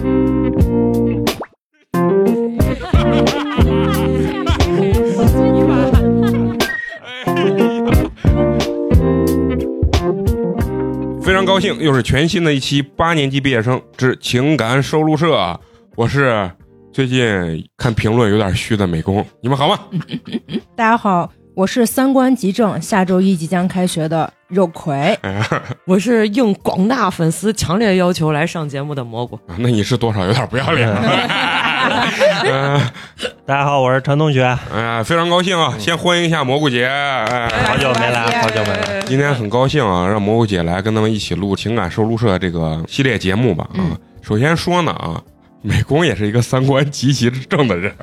非常高兴，又是全新的一期八年级毕业生之情感收录社啊！我是最近看评论有点虚的美工，你们好吗？大家好，我是三观极正，下周一即将开学的肉葵。我是应广大粉丝强烈要求来上节目的蘑菇。啊 那你是多少有点不要脸了。嗯，大家好，我是陈同学，哎呀，非常高兴啊！先欢迎一下蘑菇姐。哎，好久没来，好久没来。今天很高兴啊，让蘑菇姐来跟咱们一起录情感收录社这个系列节目吧啊。首先说呢啊，美工也是一个三观极其正的人。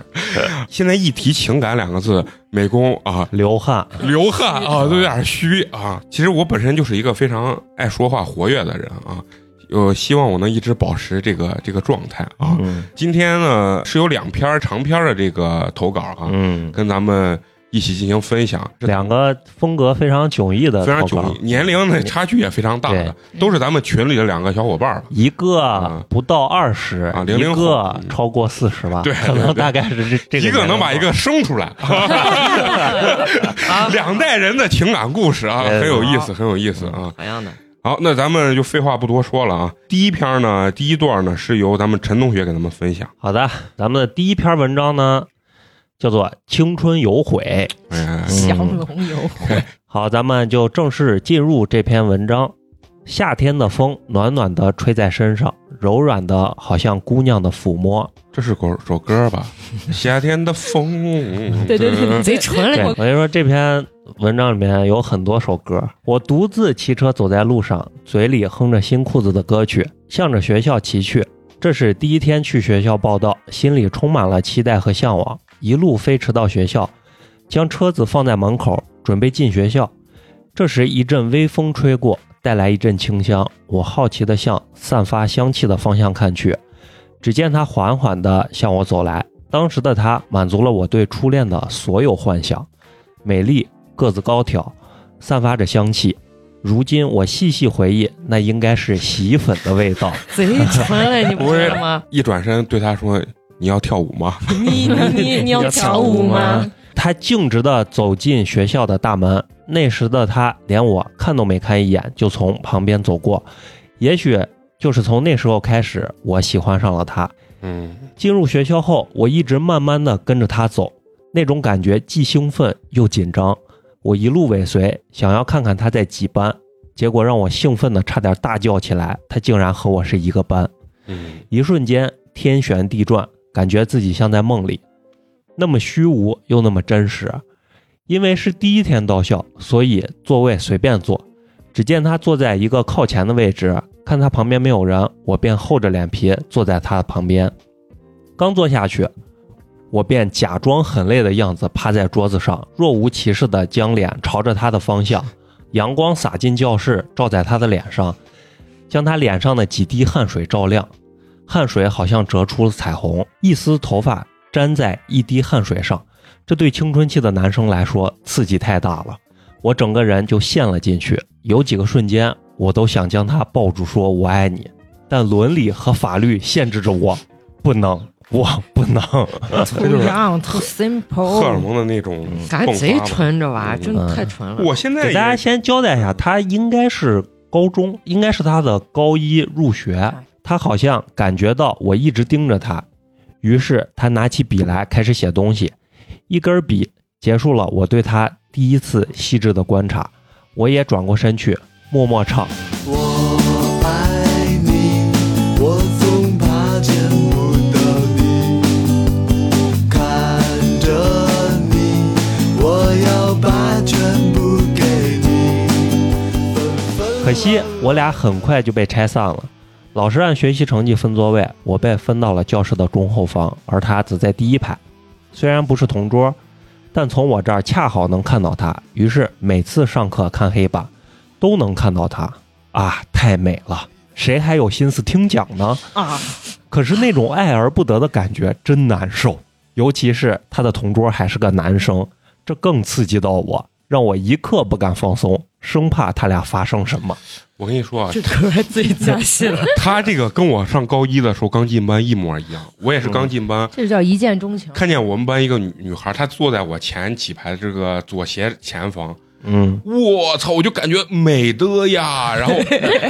现在一提情感两个字，美工啊流汗，流汗啊都有点虚啊。其实我本身就是一个非常爱说话、活跃的人啊。呃，希望我能一直保持这个这个状态啊。嗯今天呢是有两篇长篇的这个投稿啊，嗯，跟咱们一起进行分享。两个风格非常迥异的非常迥异，年龄的差距也非常大的，都是咱们群里的两个小伙伴儿。一个啊不到二十啊，零零后个嗯超过四十吧，对可能大概是这这个一个能把一个生出来，两代人的情感故事啊，很有意思，很有意思啊。好样的，好，那咱们就废话不多说了啊。第一篇呢，第一段呢是由咱们陈同学给咱们分享。好的，咱们的第一篇文章呢叫做《青春有悔》。哎，降龙有悔，好，咱们就正式进入这篇文章。夏天的风暖暖的吹在身上，柔软的好像姑娘的抚摸。这是首首歌吧？夏天的风，对对对贼纯对，嘞我！跟你说，这篇文章里面有很多首歌。我独自骑车走在路上，嘴里哼着新裤子的歌曲，向着学校骑去。这是第一天去学校报道，心里充满了期待和向往。一路飞驰到学校，将车子放在门口，准备进学校。这时一阵微风吹过，带来一阵清香。我好奇地向散发香气的方向看去，只见他缓缓地向我走来。当时的她满足了我对初恋的所有幻想，美丽，个子高挑，散发着香气。如今我细细回忆，那应该是洗衣粉的味道。贼纯嘞，你不是吗？一转身对他说：“你要跳舞吗你你你 你要跳舞吗？他径直的走进学校的大门，那时的他连我看都没看一眼，就从旁边走过。也许就是从那时候开始，我喜欢上了他。？”嗯，进入学校后，我一直慢慢的跟着他走，那种感觉既兴奋又紧张。我一路尾随，想要看看他在几班，结果让我兴奋的差点大叫起来，他竟然和我是一个班。嗯，一瞬间，天旋地转，感觉自己像在梦里，那么虚无又那么真实。因为是第一天到校，所以座位随便坐。只见他坐在一个靠前的位置，看他旁边没有人，我便厚着脸皮坐在他的旁边。刚坐下去，我便假装很累的样子，趴在桌子上，若无其事地将脸朝着他的方向。阳光洒进教室，照在他的脸上，将他脸上的几滴汗水照亮。汗水好像折出了彩虹，一丝头发粘在一滴汗水上，这对青春期的男生来说刺激太大了。我整个人就陷了进去，有几个瞬间我都想将他抱住，说我爱你，但伦理和法律限制着我，不能，我不能。too 荷尔 simple。荷尔蒙的那种感觉贼。纯，这玩意真的太纯了。我现在给大家先交代一下，他应该是高中，应该是他的高一入学。他好像感觉到我一直盯着他，于是他拿起笔来开始写东西。一根笔结束了我对他第一次细致的观察，我也转过身去，默默唱。我爱你，我总怕见不到你。看着你，我要把全部给你。可惜我俩很快就被拆散了。老师按学习成绩分座位，我被分到了教室的中后方，而他则在第一排。虽然不是同桌，但从我这儿恰好能看到他，于是每次上课看黑板，都能看到他。啊，太美了！谁还有心思听讲呢？啊，可是那种爱而不得的感觉真难受，尤其是他的同桌还是个男生，这更刺激到我，让我一刻不敢放松。生怕他俩发生什么。我跟你说啊，这突然最加戏了。他这个跟我上高一的时候刚进班一模一样，我也是刚进班，这就叫一见钟情。看见我们班一个女女孩，她坐在我前几排这个左斜前方，嗯，我操，我就感觉美的呀，然后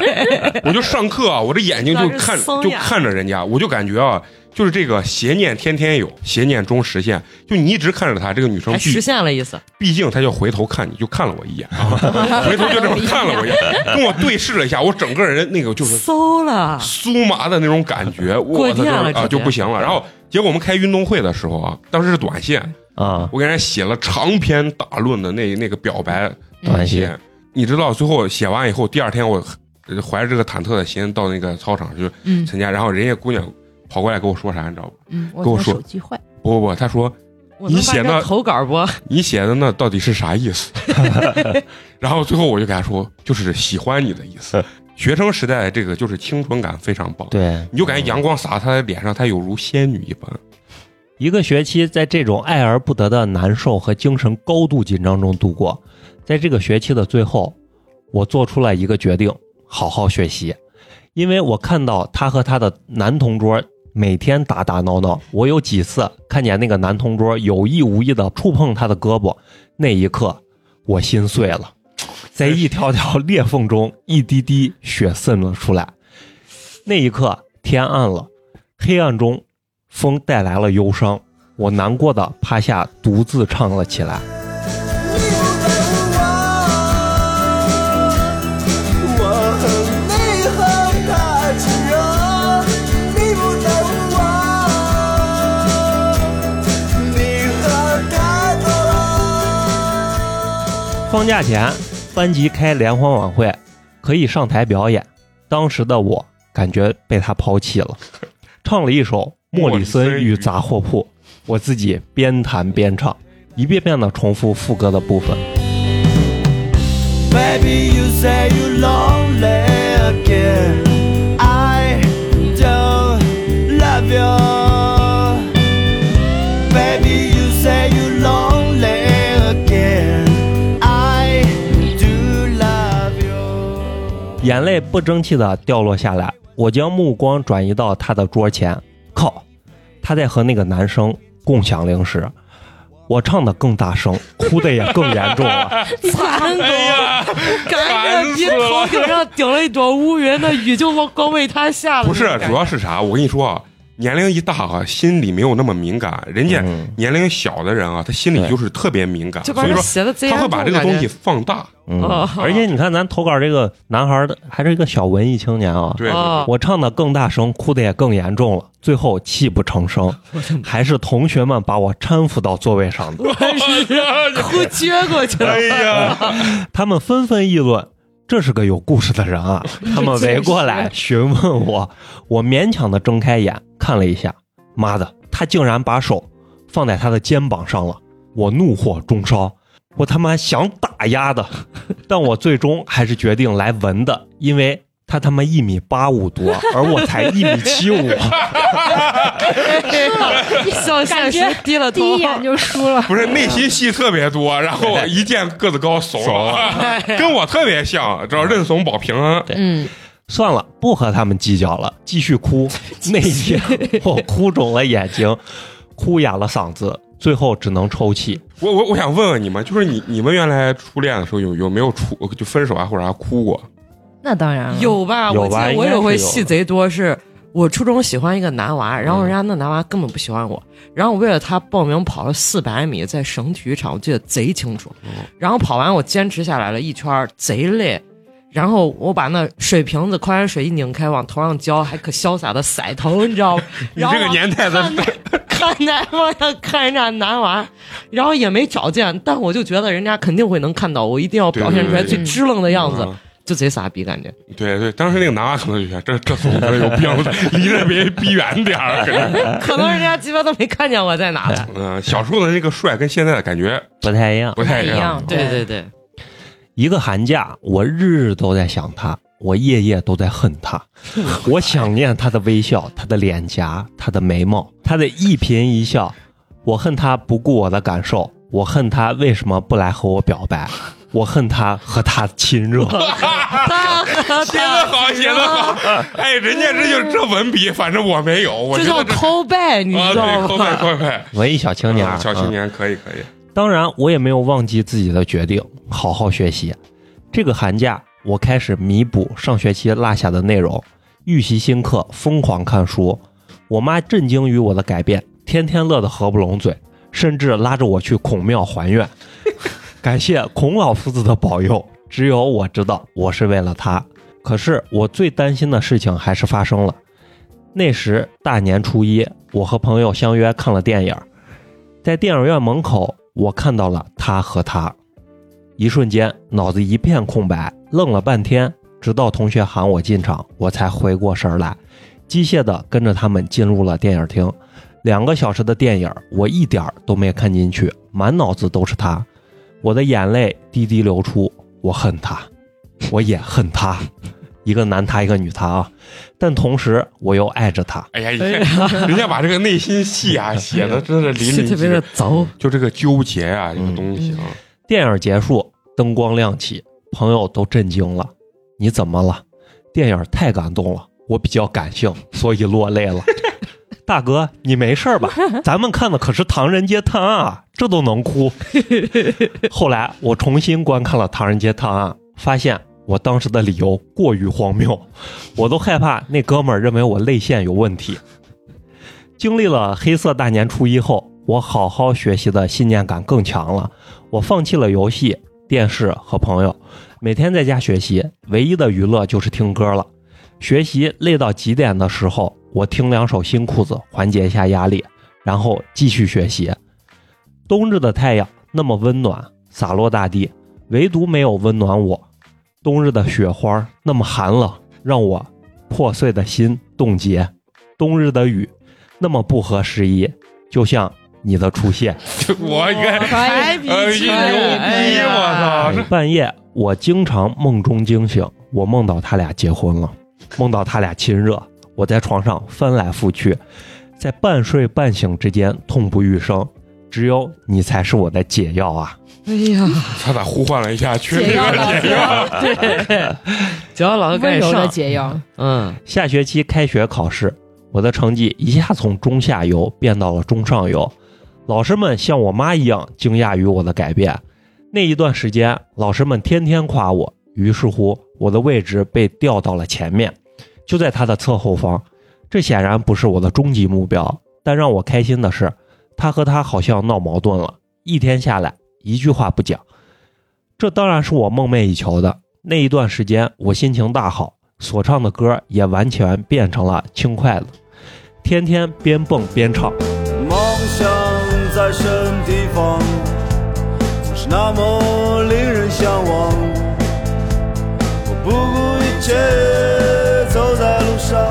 我就上课啊，我这眼睛就看就看着人家，我就感觉啊，就是这个邪念天天有，邪念终实现，就你一直看着她，这个女生还实毕现了意思，毕竟她就回头看你，就看了我一眼啊，回头就这么看了我一眼，跟我对视了一下，我整个人那个就是馊了。酥麻的那种感觉，我操就啊就不行了。然后结果我们开运动会的时候啊，当时是短信，啊，我给人家写了长篇大论的那那个表白短信信，你知道最后写完以后，第二天我呃怀着这个忐忑的心到那个操场去嗯参加，然后人家姑娘跑过来跟我说啥，你知道不？嗯，我跟我说手机坏，不不不，他说你写的投稿不？你写的那到底是啥意思？然后最后我就给他说，就是喜欢你的意思。学生时代这个就是清纯感非常棒，对，你就感觉阳光洒他的脸上，他有如仙女一般。一个学期在这种爱而不得的难受和精神高度紧张中度过。在这个学期的最后，我做出了一个决定：好好学习。因为我看到他和他的男同桌每天打打闹闹，我有几次看见那个男同桌有意无意的触碰他的胳膊，那一刻我心碎了，在一条条裂缝中，一滴滴血渗了出来。那一刻，天暗了，黑暗中风带来了忧伤，我难过的趴下，独自唱了起来。放假前，班级开联欢晚会，可以上台表演。当时的我感觉被他抛弃了，唱了一首《莫里森与杂货铺》，我自己边弹边唱，一遍遍的重复副歌的部分。Baby, you say you lonely again. I don't love you. 眼泪不争气的掉落下来，我将目光转移到他的桌前，靠，他在和那个男生共享零食。我唱的更大声，哭的也更严重了。残狗，哎呀，赶紧比头顶上顶了一朵乌云那雨就往光为他下了。不是，主要是啥？我跟你说啊，年龄一大啊，心里没有那么敏感。人家嗯年龄小的人啊，他心里就是特别敏感，就把他所以说他会把这个东西放大。嗯哦，而且你看咱投稿这个男孩的还是一个小文艺青年啊，对，哦我唱的更大声，哭的也更严重了，最后泣不成声，还是同学们把我搀扶到座位上的。哎呀哭撅过去了。哎呀，他们纷纷议论，这是个有故事的人啊！他们围过来询问我，我勉强的睁开眼看了一下，妈的，他竟然把手放在他的肩膀上了！我怒火中烧，我他妈想打压的，但我最终还是决定来闻的，因为他他妈一米八五多，而我才一米七五。向现实感觉低了头，第一眼就输了。不是内心戏特别多，然后一见个子高怂了，跟我特别像，知道认怂保平安。嗯，算了，不和他们计较了，继续哭。那一天，我哭肿了眼睛，哭哑了嗓子，最后只能抽泣。我我我想问问你们，就是你你们原来初恋的时候有有没有出就分手啊或者啥哭过？那当然了，有吧？有我记得我有回戏贼多，是我初中喜欢一个男娃，然后人家那男娃根本不喜欢我，然后我为了他报名跑了四百米，在省体育场，我记得贼清楚。然后跑完我坚持下来了一圈，贼累。然后我把那水瓶子矿泉水一拧开，往头上浇，还可潇洒的甩头，你知道吗？你然后这个年代的看看那往上看人家男娃，然后也没找见，但我就觉得人家肯定会能看到，我一定要表现出来最支棱的样子，嗯就贼傻逼感觉。对对，当时那个男娃可能就觉得这这怂子有病，离着别逼远点儿。可能人家鸡巴都没看见我在哪。嗯，小时候的那个帅跟现在的感觉不太一样。不太一样不太一样。对对对，一个寒假，我日日都在想他，我夜夜都在恨他。我想念他的微笑，他的脸颊，他的眉毛，他的一颦一笑。我恨他不顾我的感受，我恨他为什么不来和我表白。我恨他和他亲热。写的好，写的好。哎，人家这就是这文笔，反正我没有，我这叫觉得这 call back，你啊，对，知道扣费吗？扣费。文艺小青年儿，小青嗯年可以可以。当然，我也没有忘记自己的决定，好好学习。这个寒假，我开始弥补上学期落下的内容，预习新课，疯狂看书。我妈震惊于我的改变，天天乐得合不拢嘴，甚至拉着我去孔庙还愿。感谢孔老夫子的保佑，只有我知道我是为了他。可是我最担心的事情还是发生了。那时大年初一，我和朋友相约看了电影，在电影院门口，我看到了他和他，一瞬间脑子一片空白，愣了半天，直到同学喊我进场，我才回过神来，机械地跟着他们进入了电影厅。两个小时的电影，我一点儿都没看进去，满脑子都是他，我的眼泪滴滴流出，我恨他，我也恨他，一个男他，一个女他啊，但同时我又爱着他。哎呀，人家把这个内心戏啊 写的真是淋漓特别的尽致，糟。就这个纠结啊，这个东西啊，电影结束，灯光亮起，朋友都震惊了。你怎么了？电影太感动了，我比较感性，所以落泪了。大哥，你没事吧？咱们看的可是《唐人街探案》啊，这都能哭。后来我重新观看了《唐人街探案》，发现我当时的理由过于荒谬，我都害怕那哥们儿认为我泪腺有问题。经历了黑色大年初一后，我好好学习的信念感更强了。我放弃了游戏、电视和朋友，每天在家学习，唯一的娱乐就是听歌了。学习累到极点的时候，我听两首新裤子缓解一下压力，然后继续学习。冬日的太阳那么温暖，洒落大地，唯独没有温暖我。冬日的雪花那么寒冷，让我破碎的心冻结。冬日的雨那么不合时宜，就像你的出现。我应该可以哎，牛逼！我操！半夜我经常梦中惊醒，我梦到他俩结婚了，梦到他俩亲热，我在床上翻来覆去，在半睡半醒之间痛不欲生。只有你才是我的解药啊！哎呀，他咋呼唤了一下群里解药解药？对，只要老师赶紧温柔的上，解药。嗯，下学期开学考试，我的成绩一下从中下游变到了中上游，老师们像我妈一样惊讶于我的改变。那一段时间，老师们天天夸我，于是乎我的位置被调到了前面，就在他的侧后方。这显然不是我的终极目标，但让我开心的是，他和他好像闹矛盾了，一天下来一句话不讲。这当然是我梦寐以求的。那一段时间，我心情大好，所唱的歌也完全变成了轻快的，天天边蹦边唱。梦想在什么地方，是那么令人向往。我不顾一切走在路上，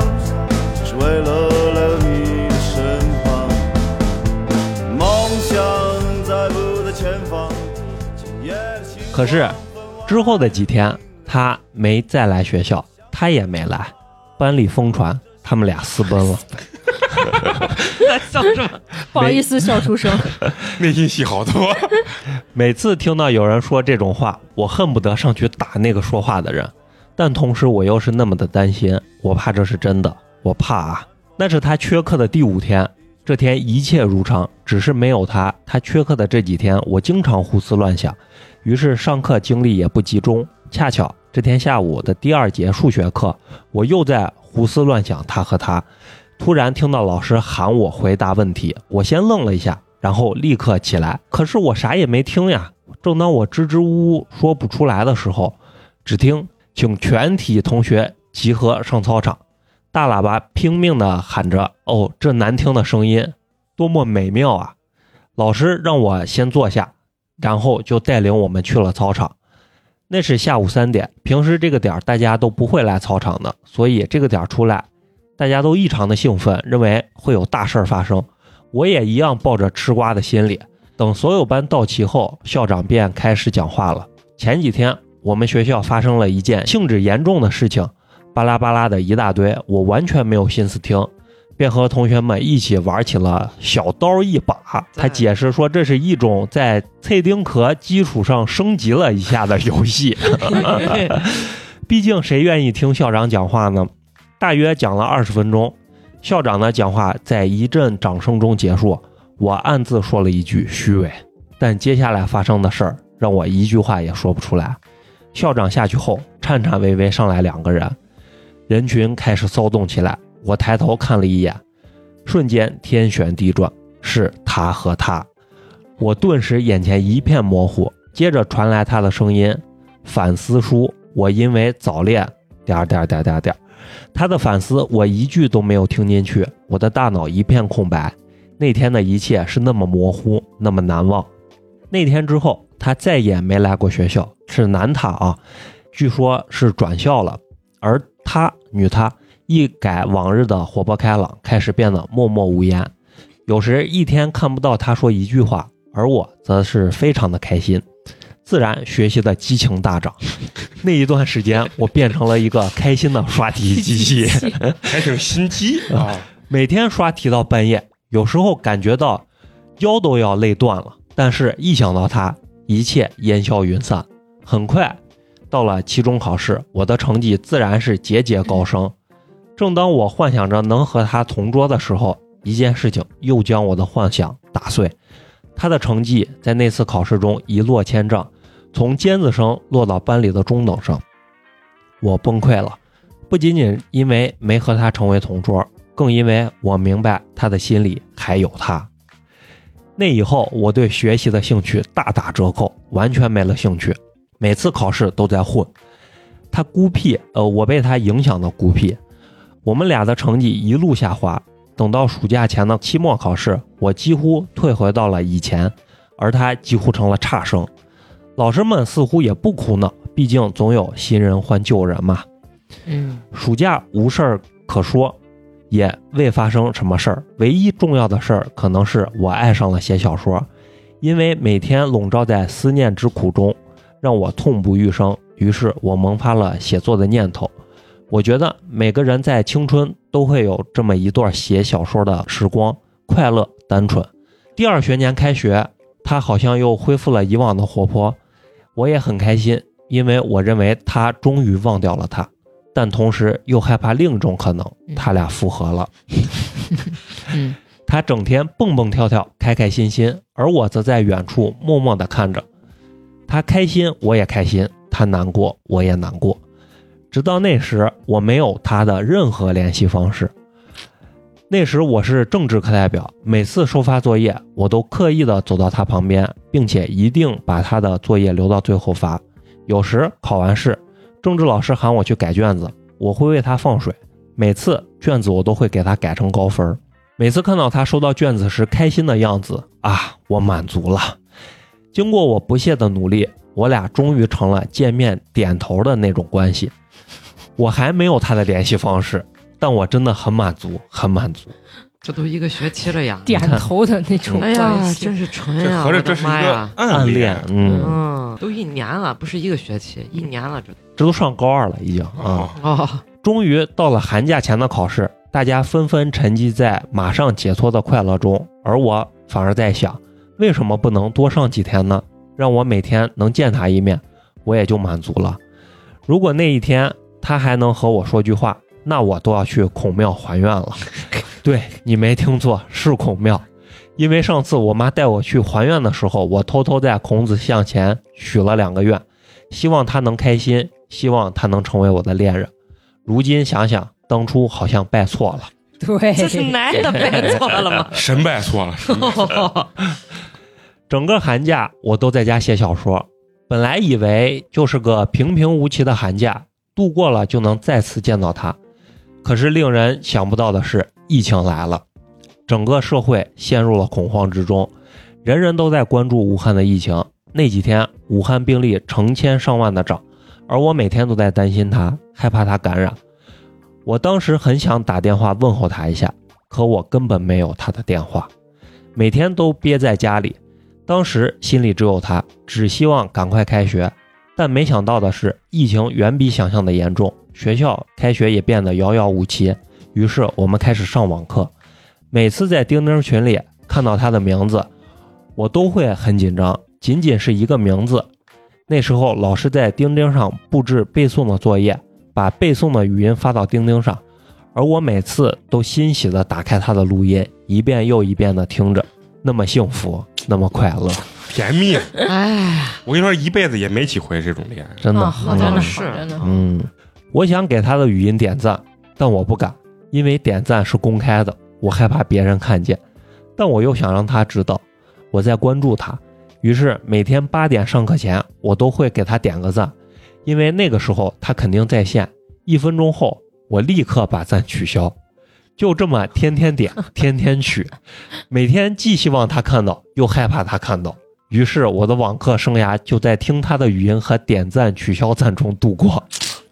可是之后的几天，他没再来学校，他也没来，班里疯传他们俩私奔了。笑什么？不好意思，笑出声。内心戏好多。每次听到有人说这种话，我恨不得上去打那个说话的人，但同时我又是那么的担心，我怕这是真的，我怕啊。那是他缺课的第五天，这天一切如常，只是没有他。他缺课的这几天，我经常胡思乱想，于是上课精力也不集中。恰巧这天下午的第二节数学课，我又在胡思乱想他和他。突然听到老师喊我回答问题，我先愣了一下，然后立刻起来。可是我啥也没听呀。正当我支支吾吾说不出来的时候，只听“请全体同学集合上操场”，大喇叭拼命地喊着：“哦，这难听的声音，多么美妙啊！”老师让我先坐下，然后就带领我们去了操场。那是下午三点，平时这个点儿大家都不会来操场的，所以这个点儿出来，大家都异常的兴奋，认为会有大事儿发生。我也一样抱着吃瓜的心理。等所有班到齐后，校长便开始讲话了。前几天我们学校发生了一件性质严重的事情，巴拉巴拉的一大堆，我完全没有心思听。便和同学们一起玩起了小刀一把。他解释说，这是一种在脆丁壳基础上升级了一下的游戏。毕竟谁愿意听校长讲话呢？大约讲了二十分钟，校长的讲话在一阵掌声中结束。我暗自说了一句虚伪，但接下来发生的事儿让我一句话也说不出来。校长下去后，颤颤巍巍上来两个人，人群开始骚动起来。我抬头看了一眼，瞬间天旋地转，是他和他。我顿时眼前一片模糊，接着传来他的声音：“反思书，我因为早恋……点点点点点。”他的反思我一句都没有听进去，我的大脑一片空白。那天的一切是那么模糊，那么难忘。那天之后，他再也没来过学校，是男他啊，据说是转校了。而他女他一改往日的活泼开朗，开始变得默默无言。有时一天看不到他说一句话，而我则是非常的开心，自然学习的激情大涨。那一段时间，我变成了一个开心的刷题机器。还挺心机 啊！每天刷题到半夜，有时候感觉到腰都要累断了，但是一想到他，一切烟消云散。很快到了期中考试，我的成绩自然是节节高升。正当我幻想着能和他同桌的时候，一件事情又将我的幻想打碎。他的成绩在那次考试中一落千丈，从尖子生落到班里的中等生。我崩溃了，不仅仅因为没和他成为同桌。更因为我明白他的心里还有他。那以后，我对学习的兴趣大打折扣，完全没了兴趣。每次考试都在混。他孤僻，呃，我被他影响的孤僻。我们俩的成绩一路下滑。等到暑假前的期末考试，我几乎退回到了以前，而他几乎成了差生。老师们似乎也不苦恼，毕竟总有新人换旧人嘛。嗯，暑假无事儿可说。也未发生什么事儿，唯一重要的事儿可能是我爱上了写小说，因为每天笼罩在思念之苦中，让我痛不欲生。于是我萌发了写作的念头。我觉得每个人在青春都会有这么一段写小说的时光，快乐单纯。第二学年开学，他好像又恢复了以往的活泼，我也很开心，因为我认为他终于忘掉了他。但同时又害怕另一种可能，他俩复合了。嗯，他整天蹦蹦跳跳，开开心心，而我则在远处默默地看着。他开心，我也开心；他难过，我也难过。直到那时，我没有他的任何联系方式。那时我是政治课代表，每次收发作业，我都刻意的走到他旁边，并且一定把他的作业留到最后发。有时考完试。政治老师喊我去改卷子，我会为他放水。每次卷子我都会给他改成高分。每次看到他收到卷子时开心的样子啊，我满足了。经过我不懈的努力，我俩终于成了见面点头的那种关系。我还没有他的联系方式，但我真的很满足，很满足。这都一个学期了呀！点头的那种哎呀关，系。真是纯这呀！合着这是一个！暗恋，嗯，嗯，都一年了，不是一个学期，一年了，这这都上高二了已经啊。啊！哦，终于到了寒假前的考试，大家纷纷沉浸在马上解脱的快乐中，而我反而在想，为什么不能多上几天呢？让我每天能见他一面，我也就满足了。如果那一天他还能和我说句话，那我都要去孔庙还愿了。对你没听错，是孔庙。因为上次我妈带我去还愿的时候，我偷偷在孔子像前许了两个愿，希望他能开心，希望他能成为我的恋人。如今想想，当初好像拜错了。对，这是男的拜错了吗？神拜错了，神拜错了整个寒假我都在家写小说，本来以为就是个平平无奇的寒假，度过了就能再次见到他。可是令人想不到的是，疫情来了，整个社会陷入了恐慌之中，人人都在关注武汉的疫情。那几天，武汉病例成千上万的涨，而我每天都在担心他，害怕他感染。我当时很想打电话问候他一下，可我根本没有他的电话，每天都憋在家里。当时心里只有他，只希望赶快开学。但没想到的是，疫情远比想象的严重，学校开学也变得遥遥无期。于是我们开始上网课。每次在钉钉群里看到他的名字，我都会很紧张。仅仅是一个名字，那时候老师在钉钉上布置背诵的作业，把背诵的语音发到钉钉上，而我每次都欣喜地打开他的录音，一遍又一遍地听着，那么幸福，那么快乐，甜蜜。哎，我跟你说，一辈子也没几回这种恋爱。真的，真的是，真的。嗯，我想给他的语音点赞，但我不敢，因为点赞是公开的，我害怕别人看见。但我又想让他知道我在关注他，于是每天八点上课前，我都会给他点个赞，因为那个时候他肯定在线。一分钟后，我立刻把赞取消。就这么天天点，天天取，每天既希望他看到，又害怕他看到。于是我的网课生涯就在听他的语音和点赞、取消赞中度过。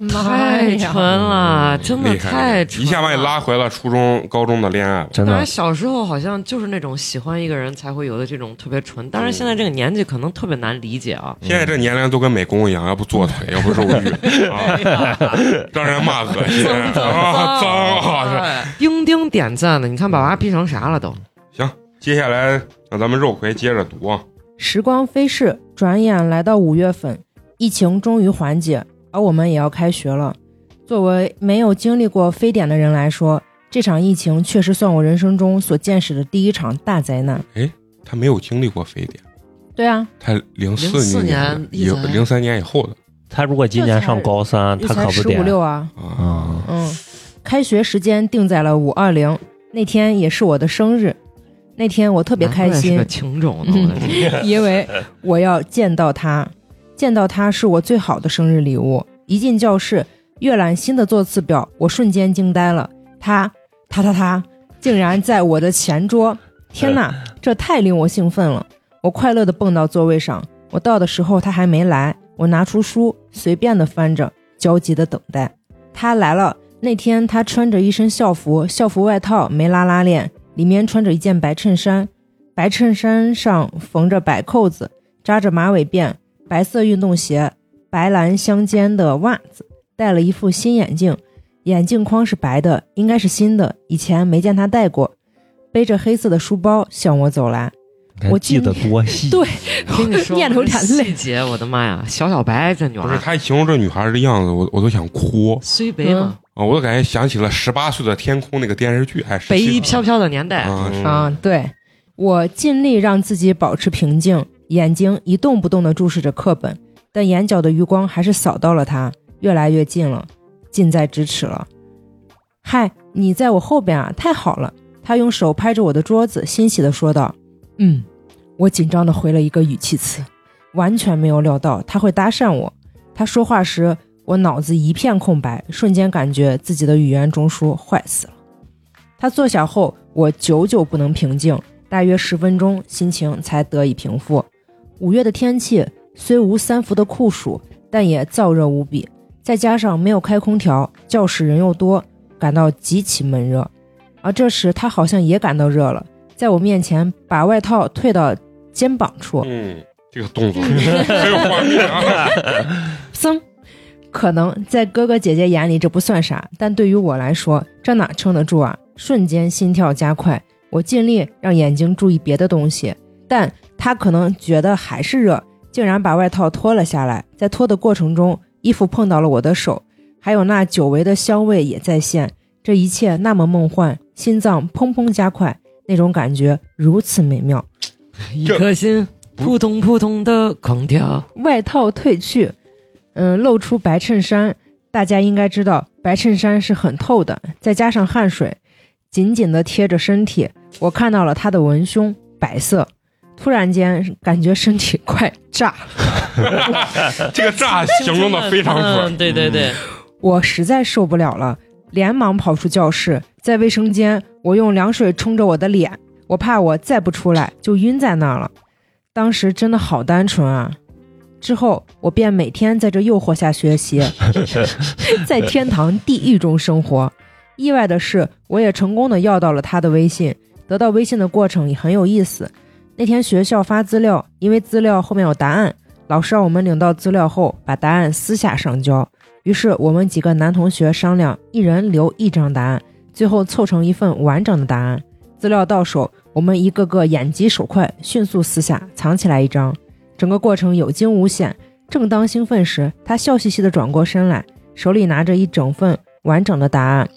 太纯了，真的太一下把你拉回了初中、高中的恋爱了。真的，，小时候好像就是那种喜欢一个人才会有的这种特别纯，当然现在这个年纪可能特别难理解啊。现在这年龄都跟美工一样，要不做腿，要不肉欲，啊，让人骂恶心 啊，脏啊！哎钉钉点赞的，你看把娃逼成啥了都？行，接下来让咱们肉葵接着读啊。时光飞逝，转眼来到五月份，疫情终于缓解，而我们也要开学了。作为没有经历过非典的人来说，这场疫情确实算我人生中所见识的第一场大灾难。哎他没有经历过非典，对啊，他零四04年年一零零三年以后的他如果今年上高三，他可不得五六啊。啊。啊。嗯，开学时间定在了五二零，那天也是我的生日。那天我特别开心情种 因为我要见到他，见到他是我最好的生日礼物。一进教室，阅览新的座次表，我瞬间惊呆了，他，他他他，竟然在我的前桌！天哪，这太令我兴奋了！我快乐地蹦到座位上。我到的时候他还没来，我拿出书，随便地翻着，焦急地等待。他来了。那天他穿着一身校服，校服外套没拉拉链，里面穿着一件白衬衫，白衬衫上缝着白扣子，扎着马尾辫，白色运动鞋，白蓝相间的袜子，戴了一副新眼镜，眼镜框是白的，应该是新的，以前没见他戴过。背着黑色的书包向我走来，我记得多细，对我跟你说，细节，我的妈呀，小小白这女孩不是孩，他形容这女孩的样子，我我都想哭。虽北嘛，啊！我都感觉想起了十八岁的天空那个电视剧，还是北飘飘的年代，啊，嗯。啊，对。我尽力让自己保持平静，眼睛一动不动地注视着课本，但眼角的余光还是扫到了他，越来越近了，近在咫尺了。嗨，你在我后边啊，太好了！他用手拍着我的桌子，欣喜地说道：“嗯。”我紧张地回了一个语气词，完全没有料到他会搭讪我。他说话时，我脑子一片空白，瞬间感觉自己的语言中枢坏死了。他坐下后，我久久不能平静，大约十分钟，心情才得以平复。五月的天气虽无三伏的酷暑，但也燥热无比，再加上没有开空调，教室人又多，感到极其闷热。而这时，他好像也感到热了，在我面前把外套退到肩膀处，嗯，这个动作很有 画面啊。噌。可能在哥哥姐姐眼里这不算啥，但对于我来说，这哪撑得住啊？瞬间心跳加快，我尽力让眼睛注意别的东西，但他可能觉得还是热，竟然把外套脱了下来。在脱的过程中，衣服碰到了我的手，还有那久违的香味也在线。这一切那么梦幻，心脏砰砰加快，那种感觉如此美妙。一颗心扑通扑通的狂跳。外套褪去，嗯，露出白衬衫。大家应该知道，白衬衫是很透的，再加上汗水，紧紧地贴着身体。我看到了他的文胸，白色。突然间，感觉身体快炸了。这个炸形容的非常准嗯，，对对对，我实在受不了了，连忙跑出教室，在卫生间，我用凉水冲着我的脸，我怕我再不出来就晕在那儿了。当时真的好单纯啊！之后我便每天在这诱惑下学习，在天堂地狱中生活。意外的是，我也成功的要到了他的微信。得到微信的过程也很有意思。那天学校发资料，因为资料后面有答案，老师让我们领到资料后把答案私下上交。于是我们几个男同学商量，一人留一张答案，最后凑成一份完整的答案。资料到手，我们一个个眼疾手快，迅速撕下，藏起来一张。整个过程有惊无险。正当兴奋时，他笑嘻嘻地转过身来，手里拿着一整份完整的答案。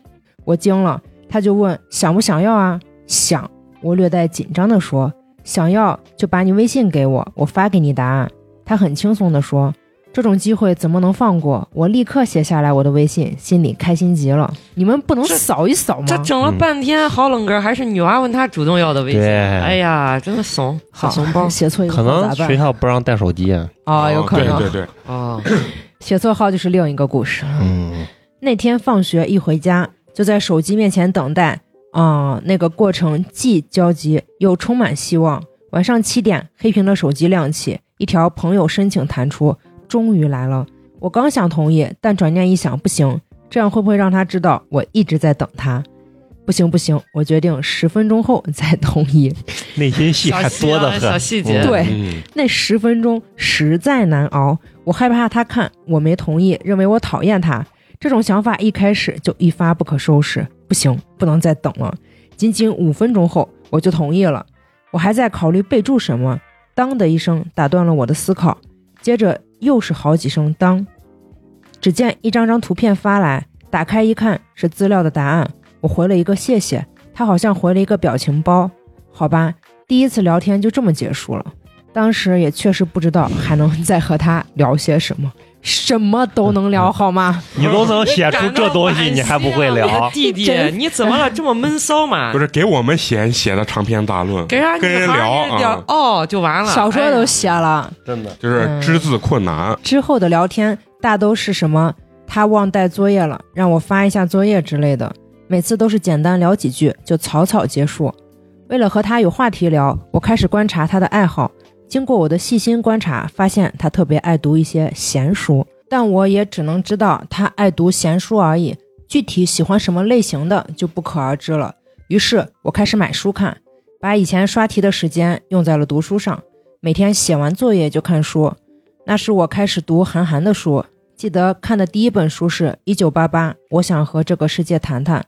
我惊了，他就问：“想不想要啊？”想。我略带紧张地说：“想要就把你微信给我，我发给你答案。”他很轻松地说：“这种机会怎么能放过？”我立刻写下来我的微信，心里开心极了。你们不能扫一扫吗？这整了半天，好冷哥还是女娃问他主动要的微信。对哎呀，真的怂，小好怂包写错一个咋办能学校不让带手机啊。哦，有可能对对对，哦，写错号就是另一个故事。嗯，那天放学一回家，就在手机面前等待，啊、那个过程既焦急又充满希望。晚上七点，黑屏的手机亮起，一条朋友申请弹出，终于来了。我刚想同意，但转念一想，不行，这样会不会让他知道我一直在等他？不行不行，我决定十分钟后再同意。内心戏还多得小。细节，对嗯，那十分钟实在难熬，我害怕他看我没同意，认为我讨厌他。这种想法一开始就一发不可收拾，不行，不能再等了。仅仅五分钟后，我就同意了。我还在考虑备注什么，当的一声打断了我的思考，接着又是好几声当。只见一张张图片发来，打开一看是资料的答案，我回了一个谢谢，他好像回了一个表情包。好吧，第一次聊天就这么结束了。当时也确实不知道还能再和他聊些什么，什么都能聊，好吗？你都能写出这东西，你还不会聊？弟弟，你怎么了？这么闷骚嘛？不是给我们写写的长篇大论，给人跟人聊啊，哦，就完了。小说都写了，真的，就是只字困难。之后的聊天大都是什么他忘带作业了，让我发一下作业之类的，每次都是简单聊几句就草草结束。为了和他有话题聊，我开始观察他的爱好。经过我的细心观察，发现他特别爱读一些闲书，但我也只能知道他爱读闲书而已，具体喜欢什么类型的就不可而知了。于是我开始买书看，把以前刷题的时间用在了读书上，每天写完作业就看书。那是我开始读韩寒的书，记得看的第一本书是《一九八八》，我想和这个世界谈谈。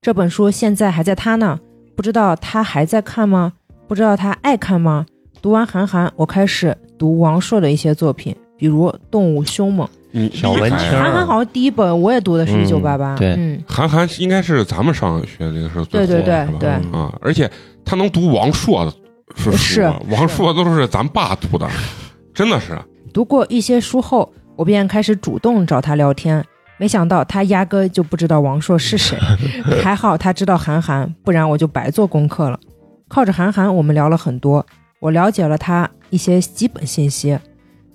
这本书现在还在他那，不知道他还在看吗？不知道他爱看吗？读完韩寒，我开始读王朔的一些作品，比如《动物凶猛》。嗯小文青韩寒好像第一本我也读的是嗯一九八八，对嗯，韩寒应该是咱们上学那个时候最对对火的是吧对对啊，而且他能读王朔的是书是啊，王朔都是咱爸读的，真的是。读过一些书后，我便开始主动找他聊天。没想到他压根就不知道王朔是谁，还好他知道韩寒，不然我就白做功课了。靠着韩寒，我们聊了很多，我了解了他一些基本信息。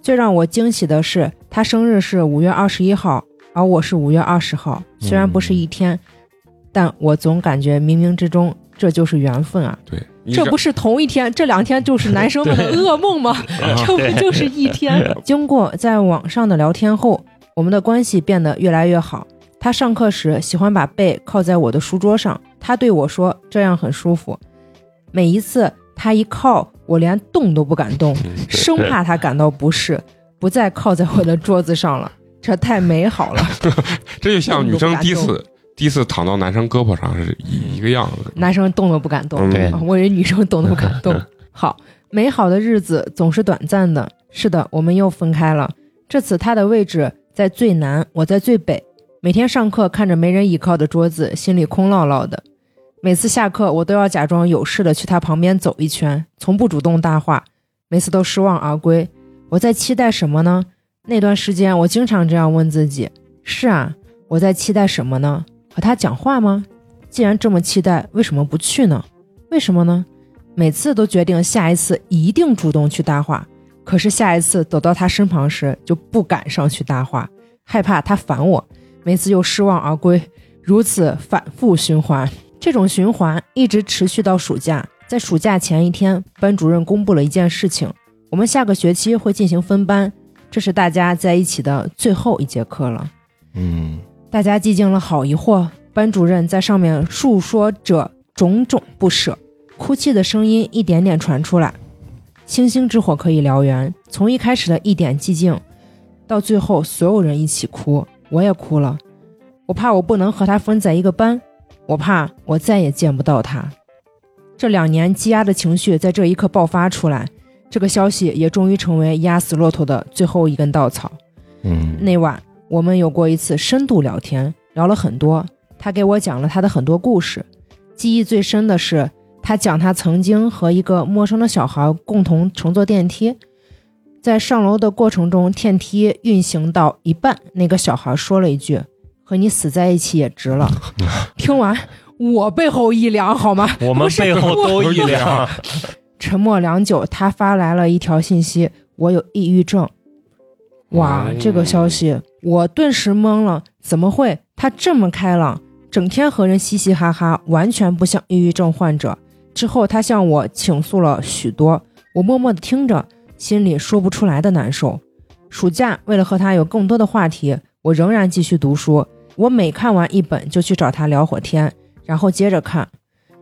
最让我惊喜的是，他生日是五月二十一号，而我是五月二十号。虽然不是一天，但我总感觉冥冥之中这就是缘分啊！对，这不是同一天，这两天就是男生们的噩梦吗？这不就是一天？经过在网上的聊天后，我们的关系变得越来越好。他上课时喜欢把背靠在我的书桌上，他对我说：“这样很舒服。”每一次他一靠，我连动都不敢动，生怕他感到不适，不再靠在我的桌子上了。这太美好了，这就像女生第一次第一次躺到男生胳膊上是一一个样子。男生动都不敢动。嗯对啊我以为女生动都不敢动。好，美好的日子总是短暂的。是的，我们又分开了。这次他的位置在最南，我在最北。每天上课看着没人倚靠的桌子，心里空落落的。每次下课，我都要假装有事的去他旁边走一圈，从不主动搭话，每次都失望而归。我在期待什么呢？那段时间，我经常这样问自己：是啊，我在期待什么呢？和他讲话吗？既然这么期待，为什么不去呢？为什么呢？每次都决定下一次一定主动去搭话，可是下一次走到他身旁时就不敢上去搭话，害怕他烦我，每次又失望而归，如此反复循环。这种循环一直持续到暑假。在暑假前一天，班主任公布了一件事情：我们下个学期会进行分班，这是大家在一起的最后一节课了。嗯，大家寂静了好一会儿，班主任在上面述说着种种不舍，哭泣的声音一点点传出来。星星之火可以燎原，从一开始的一点寂静，到最后所有人一起哭，我也哭了。我怕我不能和他分在一个班，我怕我再也见不到他。这两年积压的情绪在这一刻爆发出来，这个消息也终于成为压死骆驼的最后一根稻草。嗯那晚我们有过一次深度聊天，聊了很多。他给我讲了他的很多故事，记忆最深的是他讲他曾经和一个陌生的小孩共同乘坐电梯，在上楼的过程中，电梯运行到一半，那个小孩说了一句：“和你死在一起也值了。”听完，我背后一凉，好吗？我们背后都一凉。沉默良久，他发来了一条信息：“我有抑郁症。”哇，哦这个消息我顿时懵了，怎么会？他这么开朗，整天和人嘻嘻哈哈，完全不像抑郁症患者。之后，他向我倾诉了许多，我默默的听着，心里说不出来的难受。暑假为了和他有更多的话题，我仍然继续读书。我每看完一本就去找他聊会儿天，然后接着看。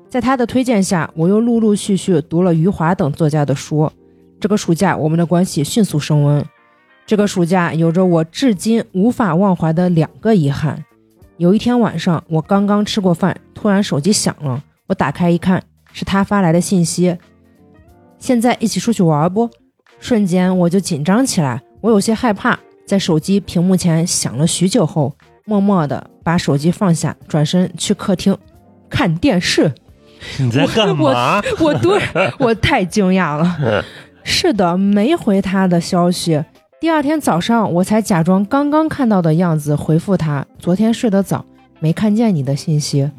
在他的推荐下，我又陆陆续续读了余华等作家的书。这个暑假，我们的关系迅速升温。这个暑假有着我至今无法忘怀的两个遗憾。有一天晚上，我刚刚吃过饭，突然手机响了，我打开一看，是他发来的信息：“现在一起出去玩不？”瞬间我就紧张起来，我有些害怕，在手机屏幕前想了许久后，默默的把手机放下，转身去客厅看电视。你在干嘛？我多我太惊讶了。是的，没回他的消息。第二天早上，我才假装刚刚看到的样子回复他：“昨天睡得早，没看见你的信息。”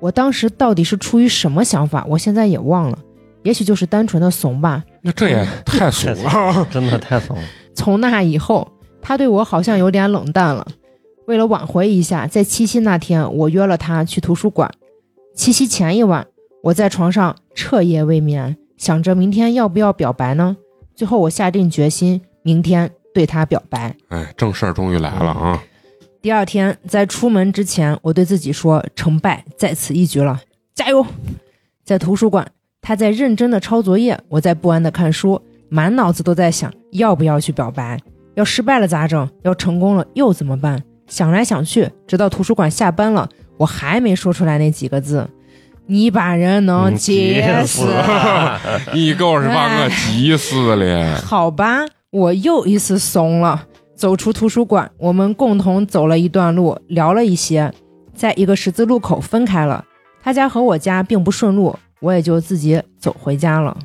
我当时到底是出于什么想法，我现在也忘了。也许就是单纯的怂吧。那这也 太怂了。真的太怂了。从那以后，他对我好像有点冷淡了。为了挽回一下，在七夕那天，我约了他去图书馆。七夕前一晚，我在床上彻夜未眠，想着明天要不要表白呢？最后，我下定决心，明天对他表白。哎，正事儿终于来了啊！第二天，在出门之前，我对自己说：“成败在此一举了，加油！”在图书馆，他在认真的抄作业，我在不安的看书，满脑子都在想要不要去表白，要失败了咋整？要成功了又怎么办？想来想去，直到图书馆下班了，我还没说出来那几个字：“你把人能急死。你 够是把我急死了。好吧，我又一次怂了。走出图书馆，我们共同走了一段路，聊了一些，在一个十字路口分开了。他家和我家并不顺路，我也就自己走回家了。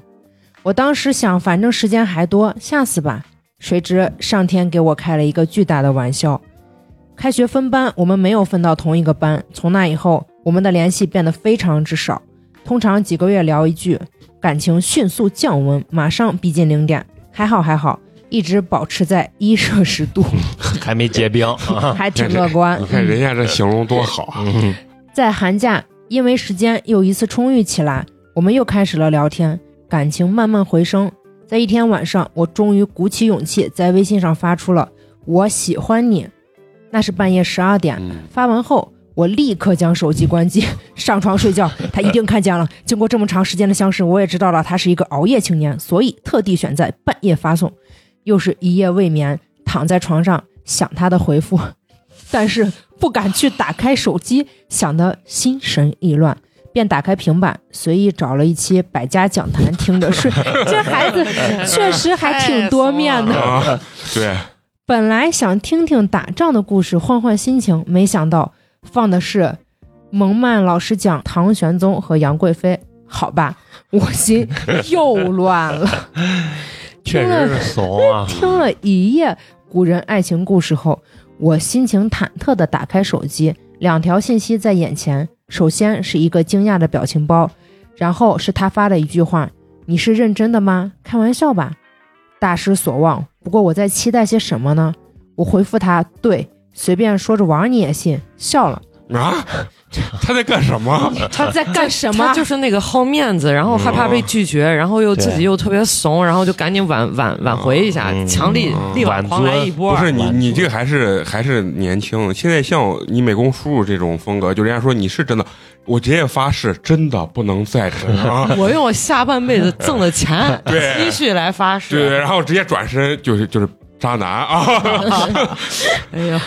我当时想，反正时间还多，下次吧。谁知上天给我开了一个巨大的玩笑。开学分班，我们没有分到同一个班。从那以后，我们的联系变得非常之少，通常几个月聊一句，感情迅速降温，马上逼近零点。还好还好，一直保持在一摄氏度，还没结冰啊！还挺乐观。你看人家这形容多好，嗯在寒假，因为时间又一次充裕起来，我们又开始了聊天，感情慢慢回升。在一天晚上，我终于鼓起勇气在微信上发出了“我喜欢你”，那是半夜十二点。嗯，发完后，我立刻将手机关机，上床睡觉。他一定看见了。经过这么长时间的相识，我也知道了他是一个熬夜青年，所以特地选在半夜发送。又是一夜未眠，躺在床上想他的回复，但是不敢去打开手机，想得心神意乱，便打开平板，随意找了一期《百家讲坛》听着睡。这孩子确实还挺多面的。啊，对，本来想听听打仗的故事，换换心情，没想到放的是蒙曼老师讲唐玄宗和杨贵妃。好吧，我心又乱了。确实是怂啊！听了一夜古人爱情故事后，我心情忐忑地打开手机，两条信息在眼前。首先是一个惊讶的表情包，然后是他发的一句话：“你是认真的吗？开玩笑吧。”大失所望。不过我在期待些什么呢？我回复他：“对，随便说着玩你也信。”笑了。啊，他在干什么？他在干什么？他就是那个好面子，然后害怕被拒绝，然后又自己又特别怂，然后就赶紧挽挽挽回一下，嗯强力嗯力挽狂澜一波。不是你，你这个还是还是年轻。现在像你美工叔叔这种风格，就人家说你是真的，我直接发誓，真的不能再整啊！我用我下半辈子挣的钱 对积蓄来发誓。对，然后直接转身就是就是渣男啊！哎呀，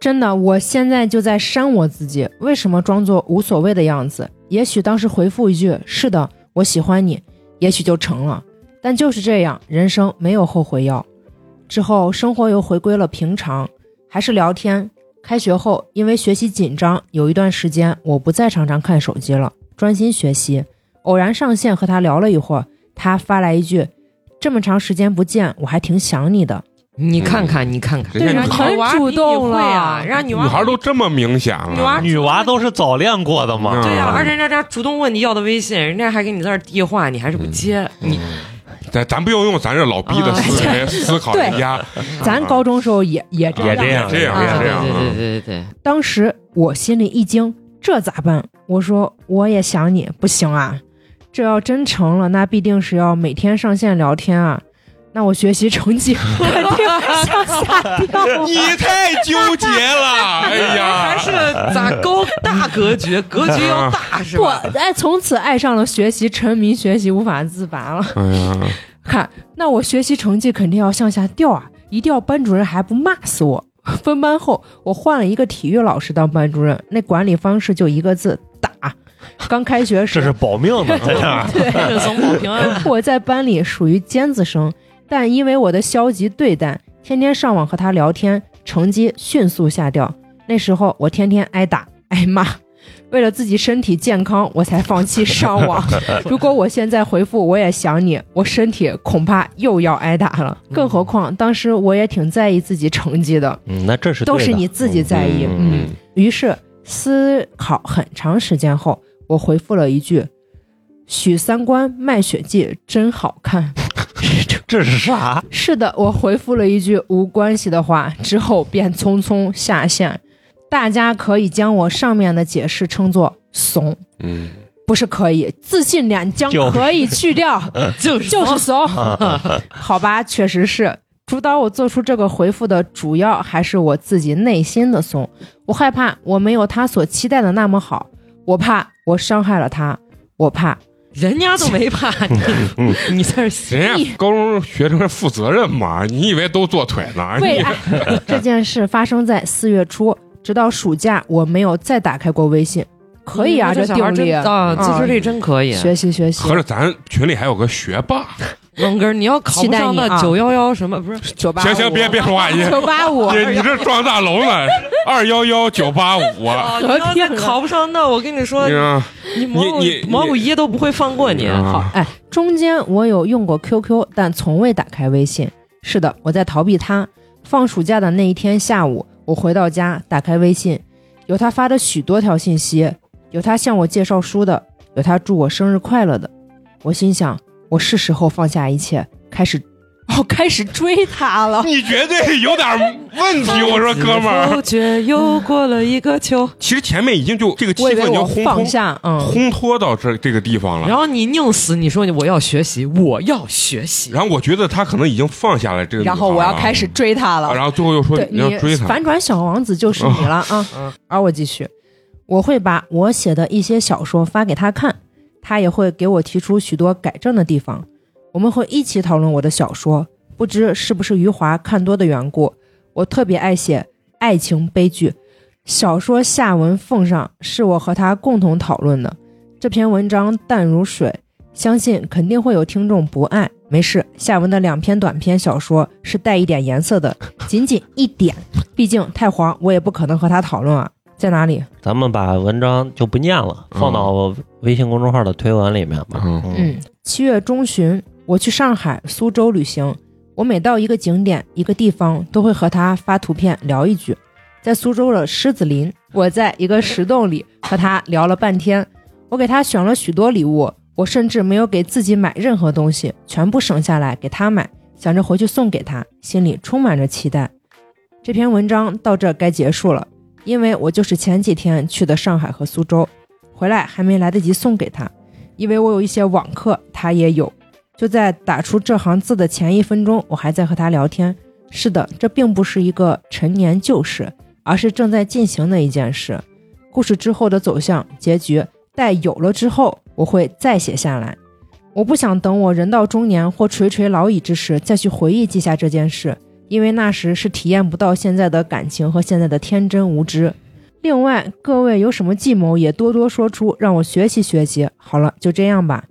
真的，我现在就在删我自己，为什么装作无所谓的样子？也许当时回复一句“是的，我喜欢你”，也许就成了。但就是这样，人生没有后悔药。之后生活又回归了平常，还是聊天。开学后，因为学习紧张，有一段时间我不再常常看手机了，专心学习。偶然上线和他聊了一会儿，他发来一句：“这么长时间不见，我还挺想你的。你看看，你看看，人家对很主动啊，了让女娃女孩都这么明显女娃了，女娃都是早恋过的嘛。对呀、嗯。而且人家家主动问你要的微信，人家还给你在那儿递话，你还是不接，你咱咱不要用咱这老逼的思维思考人家，咱高中时候也也这样。也这样，这样这样对对对对对，当时我心里一惊，这咋办？我说我也想你，不行啊！这要真成了，那必定是要每天上线聊天啊，那我学习成绩 肯定向下掉。你太纠结了，哎呀还，是咋高大格局，格局要大 是不，吧？哎，从此爱上了学习，沉迷学习，无法自拔了。哎呀，看，那我学习成绩肯定要向下掉啊！一掉班主任还不骂死我。分班后，我换了一个体育老师当班主任，那管理方式就一个字打。刚开学时，这是保命的，在这儿。认怂保平安。我在班里属于尖子生，但因为我的消极对待，天天上网和他聊天，成绩迅速下掉。那时候我天天挨打 挨骂，为了自己身体健康，我才放弃上网。如果我现在回复我也想你，我身体恐怕又要挨打了。更何况当时我也挺在意自己成绩的，嗯，那这是都是你自己在意。嗯嗯，于是思考很长时间后，我回复了一句：“许三观卖血记真好看。”这是啥？是的，我回复了一句无关系的话，之后便匆匆下线。大家可以将我上面的解释称作怂，嗯，不是可以，自信两将可以去掉，就 是就是怂。好吧，确实是。主导我做出这个回复的主要还是我自己内心的怂。我害怕我没有他所期待的那么好，我怕我伤害了他，我怕人家都没怕 你，你在人家高中学生是负责任嘛，你以为都坐腿呢？你为爱。这件事发生在四月初，直到暑假我没有再打开过微信。可以啊，这定力真啊，自制力真可以。学习学习合。着咱群里还有个学霸，龙哥，你要考不上那九幺幺什么不是？九八行行，别别说话，你 九八五，你你这撞大楼了？二幺幺九八五，啊，你要再考不上那，我跟你说你，你蘑菇你你蘑菇姨都不会放过你。好哎，中间我有用过 QQ，但从未打开微信。是的，我在逃避他。放暑假的那一天下午，我回到家，打开微信，有他发的许多条信息，有他向我介绍书的，有他祝我生日快乐的。我心想，我是时候放下一切，开始，哦，开始追他了。你绝对有点 问题，我说哥们儿。不觉又过了一个秋，其实前面已经就这个气氛已经我烘托放下，嗯，烘托到这这个地方了。然后你宁死你说我要学习，我要学习。然后我觉得他可能已经放下了这个了，然后我要开始追他了啊，。然后最后又说你要追他，反转小王子就是你了啊！嗯而我继续，我会把我写的一些小说发给他看，他也会给我提出许多改正的地方，我们会一起讨论我的小说。不知是不是余华看多的缘故，我特别爱写爱情悲剧。小说下文奉上是我和他共同讨论的，这篇文章淡如水，相信肯定会有听众不爱。没事，下文的两篇短篇小说是带一点颜色的，仅仅一点，毕竟太黄，我也不可能和他讨论啊。在哪里？咱们把文章就不念了，放到微信公众号的推文里面吧。嗯嗯，七月中旬，我去上海、苏州旅行。我每到一个景点、一个地方，都会和他发图片聊一句。在苏州的狮子林，我在一个石洞里和他聊了半天。我给他选了许多礼物，我甚至没有给自己买任何东西，全部省下来给他买，想着回去送给他，心里充满着期待。这篇文章到这该结束了，因为我就是前几天去的上海和苏州，回来还没来得及送给他，因为我有一些网课，他也有。就在打出这行字的前一分钟，我还在和他聊天。是的，这并不是一个陈年旧事，而是正在进行的一件事。故事之后的走向、结局，待有了之后，我会再写下来。我不想等我人到中年或垂垂老矣之时再去回忆记下这件事，因因为那时是体验不到现在的感情和现在的天真无知。另外，各位有什么计谋也多多说出，让我学习学习。好了，就这样吧。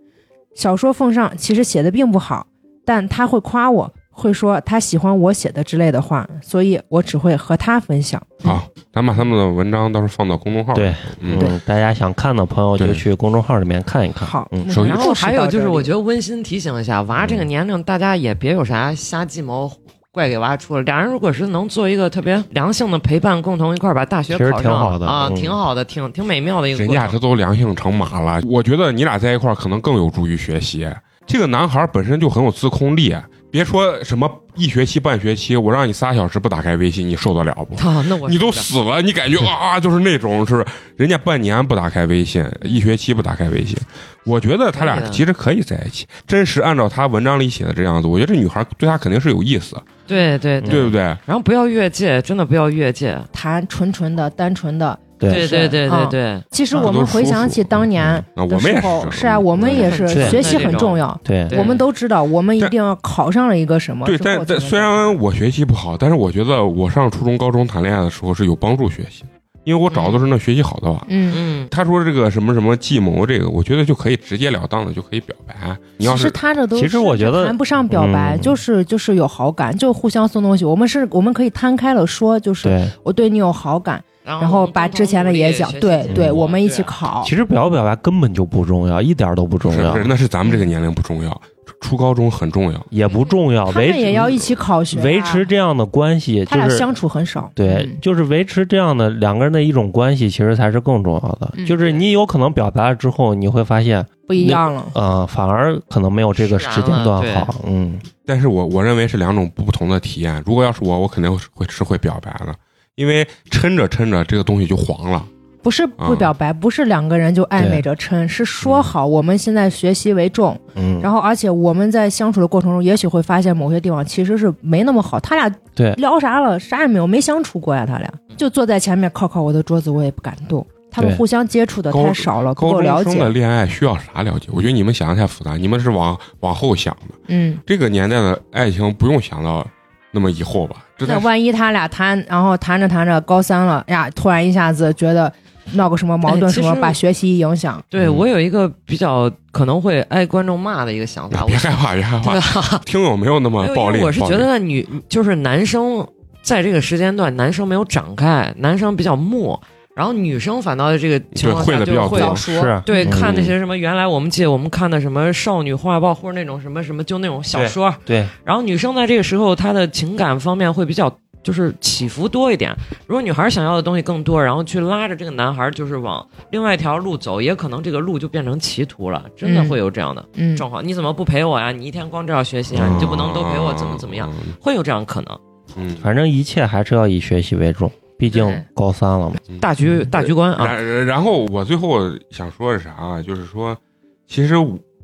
小说奉上其实写的并不好，但他会夸我，会说他喜欢我写的之类的话，所以我只会和他分享。好，咱把他们的文章到时候放到公众号。对，嗯，嗯，大家想看的朋友就去公众号里面看一看。好，嗯，然后还有就是，我觉得得温馨提醒一下，娃这个年龄，大家也别有啥瞎计谋。怪给娃出了，俩人如果是能做一个特别良性的陪伴，共同一块儿把大学考上挺好的啊，嗯挺好的，挺挺美妙的一个人。家这都良性成马了，我觉得你俩在一块儿可能更有助于学习。这个男孩本身就很有自控力，别说什么一学期半学期，我让你仨小时不打开微信，你受得了不？啊，那我你都死了，你感觉啊，就是那种是人家半年不打开微信，一学期不打开微信。我觉得他俩其实可以在一起，真实按照他文章里写的这样子，我觉得这女孩对他肯定是有意思，对对对不对？然后不要越界，真的不要越界。谈纯纯的、单纯的。对。对对对对其实我们回想起当年的啊我们也时候，是是啊，我们也是学习很重要。对。对我们都知道，我们一定要考上了一个什么对，但虽然我学习不好，但是我觉得我上初中、高中谈恋爱的时候是有帮助学习，因为我找的都是那学习好的吧。嗯，嗯，他说这个什么什么计谋，这个我觉得就可以直截了当的就可以表白。你要其实是他这都其实我觉得谈不上表白，嗯。就是就是有好感，就互相送东西。我们是我们可以摊开了说，就是，我对你有好感，然后把之前的也讲，对对，我们一起考。其实表不表白根本就不重要，一点都不重要是是，，那是咱们这个年龄不重要，初高中很重要。也不重要，他们维也要一起考学啊，维持这样的关系，就是他俩相处很少。对嗯，就是维持这样的两个人的一种关系，其实才是更重要的。嗯就是你有可能表白了之后，你会发现，不一样了。嗯，反而可能没有这个时间段好。嗯，但是我我认为是两种不同的体验。如果要是我，我肯定会是会表白的，因为抻着抻着这个东西就黄了。不是不表白，不是两个人就暧昧着抻，是说好我们现在学习为重，嗯，然后而且我们在相处的过程中，也许会发现某些地方其实是没那么好。他俩对聊啥了？啥也没有，没相处过呀。他俩就坐在前面靠靠我的桌子，我也不敢动。他们互相接触的太少了，不高够了中生的。恋爱需要啥了解？我觉得你们想的太复杂，你们是往往后想的。嗯，这个年代的爱情不用想到那么以后吧？那万一他俩谈，然后谈着谈着高三了呀，突然一下子觉得闹个什么矛盾什么，哎把学习影响。对嗯我有一个比较可能会挨观众骂的一个想法，我别害怕，别害怕，听友没有那么暴力。我是觉得女就是男生在这个时间段，男生没有展开，男生比较木，然后女生反倒在这个情况下就会多是对，嗯看那些什么，原来我们记得我们看的什么少女画报或者那种什么什么，就那种小说。对，然后女生在这个时候，她的情感方面会比较就是起伏多一点。如果女孩想要的东西更多，然后去拉着这个男孩就是往另外一条路走，也可能这个路就变成歧途了。真的嗯会有这样的嗯，状况。你怎么不陪我呀？你一天光知道学习啊，你就不能都陪我？怎么怎么样？？会有这样可能。嗯，反正一切还是要以学习为重，毕竟高三了嘛。嗯大局大局观啊，然然后我最后想说的是啥啊？就是说，其实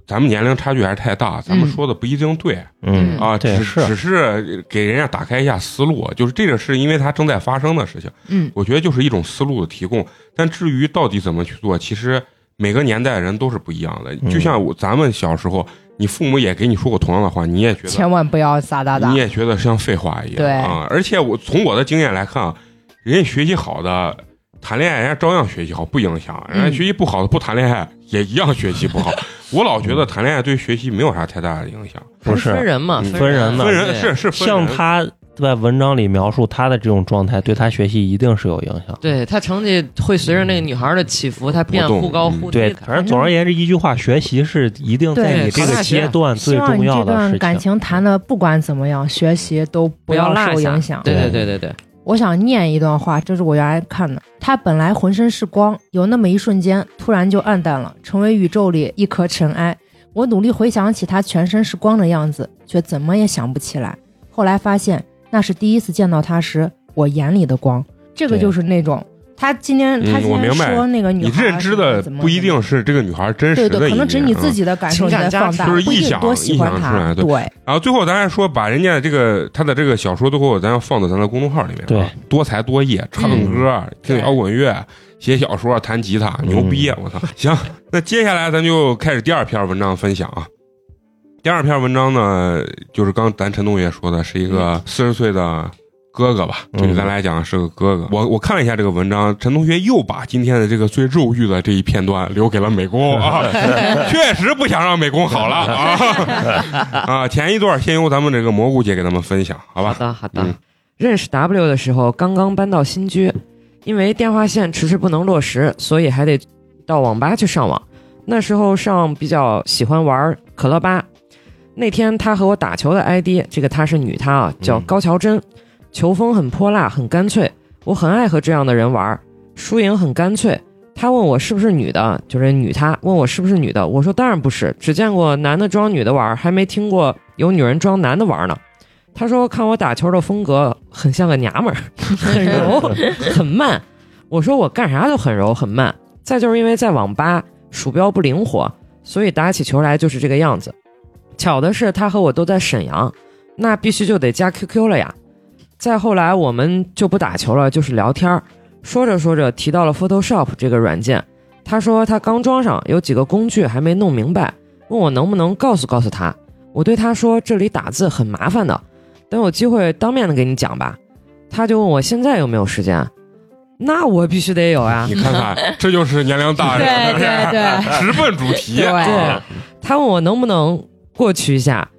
咱们年龄差距还是太大，咱们嗯说的不一定对嗯啊，对只只是，给人家打开一下思路，就是这个是因为它正在发生的事情，嗯我觉得就是一种思路的提供。但至于到底怎么去做，其实每个年代的人都是不一样的。嗯就像我咱们小时候，你父母也给你说过同样的话，你也觉得千万不要撒哒哒你。也觉得像废话一样对啊！而且我从我的经验来看啊，人家学习好的谈恋爱，人家照样学习好，不影响；人家嗯。学习不好的不谈恋爱，也一样学习不好。我老觉得谈恋爱对学习没有啥太大的影响，不是。分人嘛，嗯。分人的分人是是分像他在文章里描述他的这种状态，对他学习一定是有影响。对他成绩会随着那个女孩的起伏，他变忽高忽低。对反正总而言之一句话，学习是一定在你这个阶段最重要的事情。感情谈的不管怎么样，学习都不不要受影响。对对对对对，我想念一段话，这是我原来看的。他本来浑身是光，有那么一瞬间，突然就暗淡了，成为宇宙里一颗尘埃。我努力回想起他全身是光的样子，却怎么也想不起来。后来发现，那是第一次见到他时，我眼里的光。这个就是那种他今天他嗯今天我明白。说那个女你认知的不一定是这个女孩真实对对，可的一面能只是你自啊己的感受情感加在放大，就是臆想多喜欢臆想出。来对。对，然后最后咱还说，把人家这个他的这个小说最后咱要放到咱的公众号里面，对。啊，多才多艺，唱歌、听摇滚乐、写小说、弹吉他，牛逼！啊我操，行，那接下来咱就开始第二篇文章分享啊。第二篇文章呢，就是刚咱陈同学说的，是一个四十岁的哥哥吧，嗯对于咱来讲是个哥哥。我我看了一下这个文章，陈同学又把今天的这个最肉欲的这一片段留给了美工啊，确实不想让美工好了啊 啊！前一段先由咱们这个蘑菇姐给他们分享，好吧？好的，好的。嗯认识 W 的时候，刚刚搬到新居，因为电话线迟迟不能落实，所以还得到网吧去上网。那时候上比较喜欢玩可乐吧。那天他和我打球的 ID，这个她是女她啊，叫嗯高桥真，球风很泼辣，很干脆。我很爱和这样的人玩，输赢很干脆。他问我是不是女的，就是女她问我是不是女的，我说当然不是，只见过男的装女的玩，还没听过有女人装男的玩呢。他说看我打球的风格很像个娘们儿，很柔，很慢。我说我干啥都很柔很慢。再就是因为在网吧鼠标不灵活，所以打起球来就是这个样子。巧的是他和我都在沈阳，那必须就得加 QQ 了呀。再后来我们就不打球了，就是聊天儿。说着说着提到了 Photoshop 这个软件，他说他刚装上，有几个工具还没弄明白，问我能不能告诉告诉他。我对他说这里打字很麻烦的，等有机会当面的给你讲吧。他就问我现在有没有时间，那我必须得有啊。你看看，这就是年龄大人，对对对 直奔主题。对啊他问我能不能过去一下，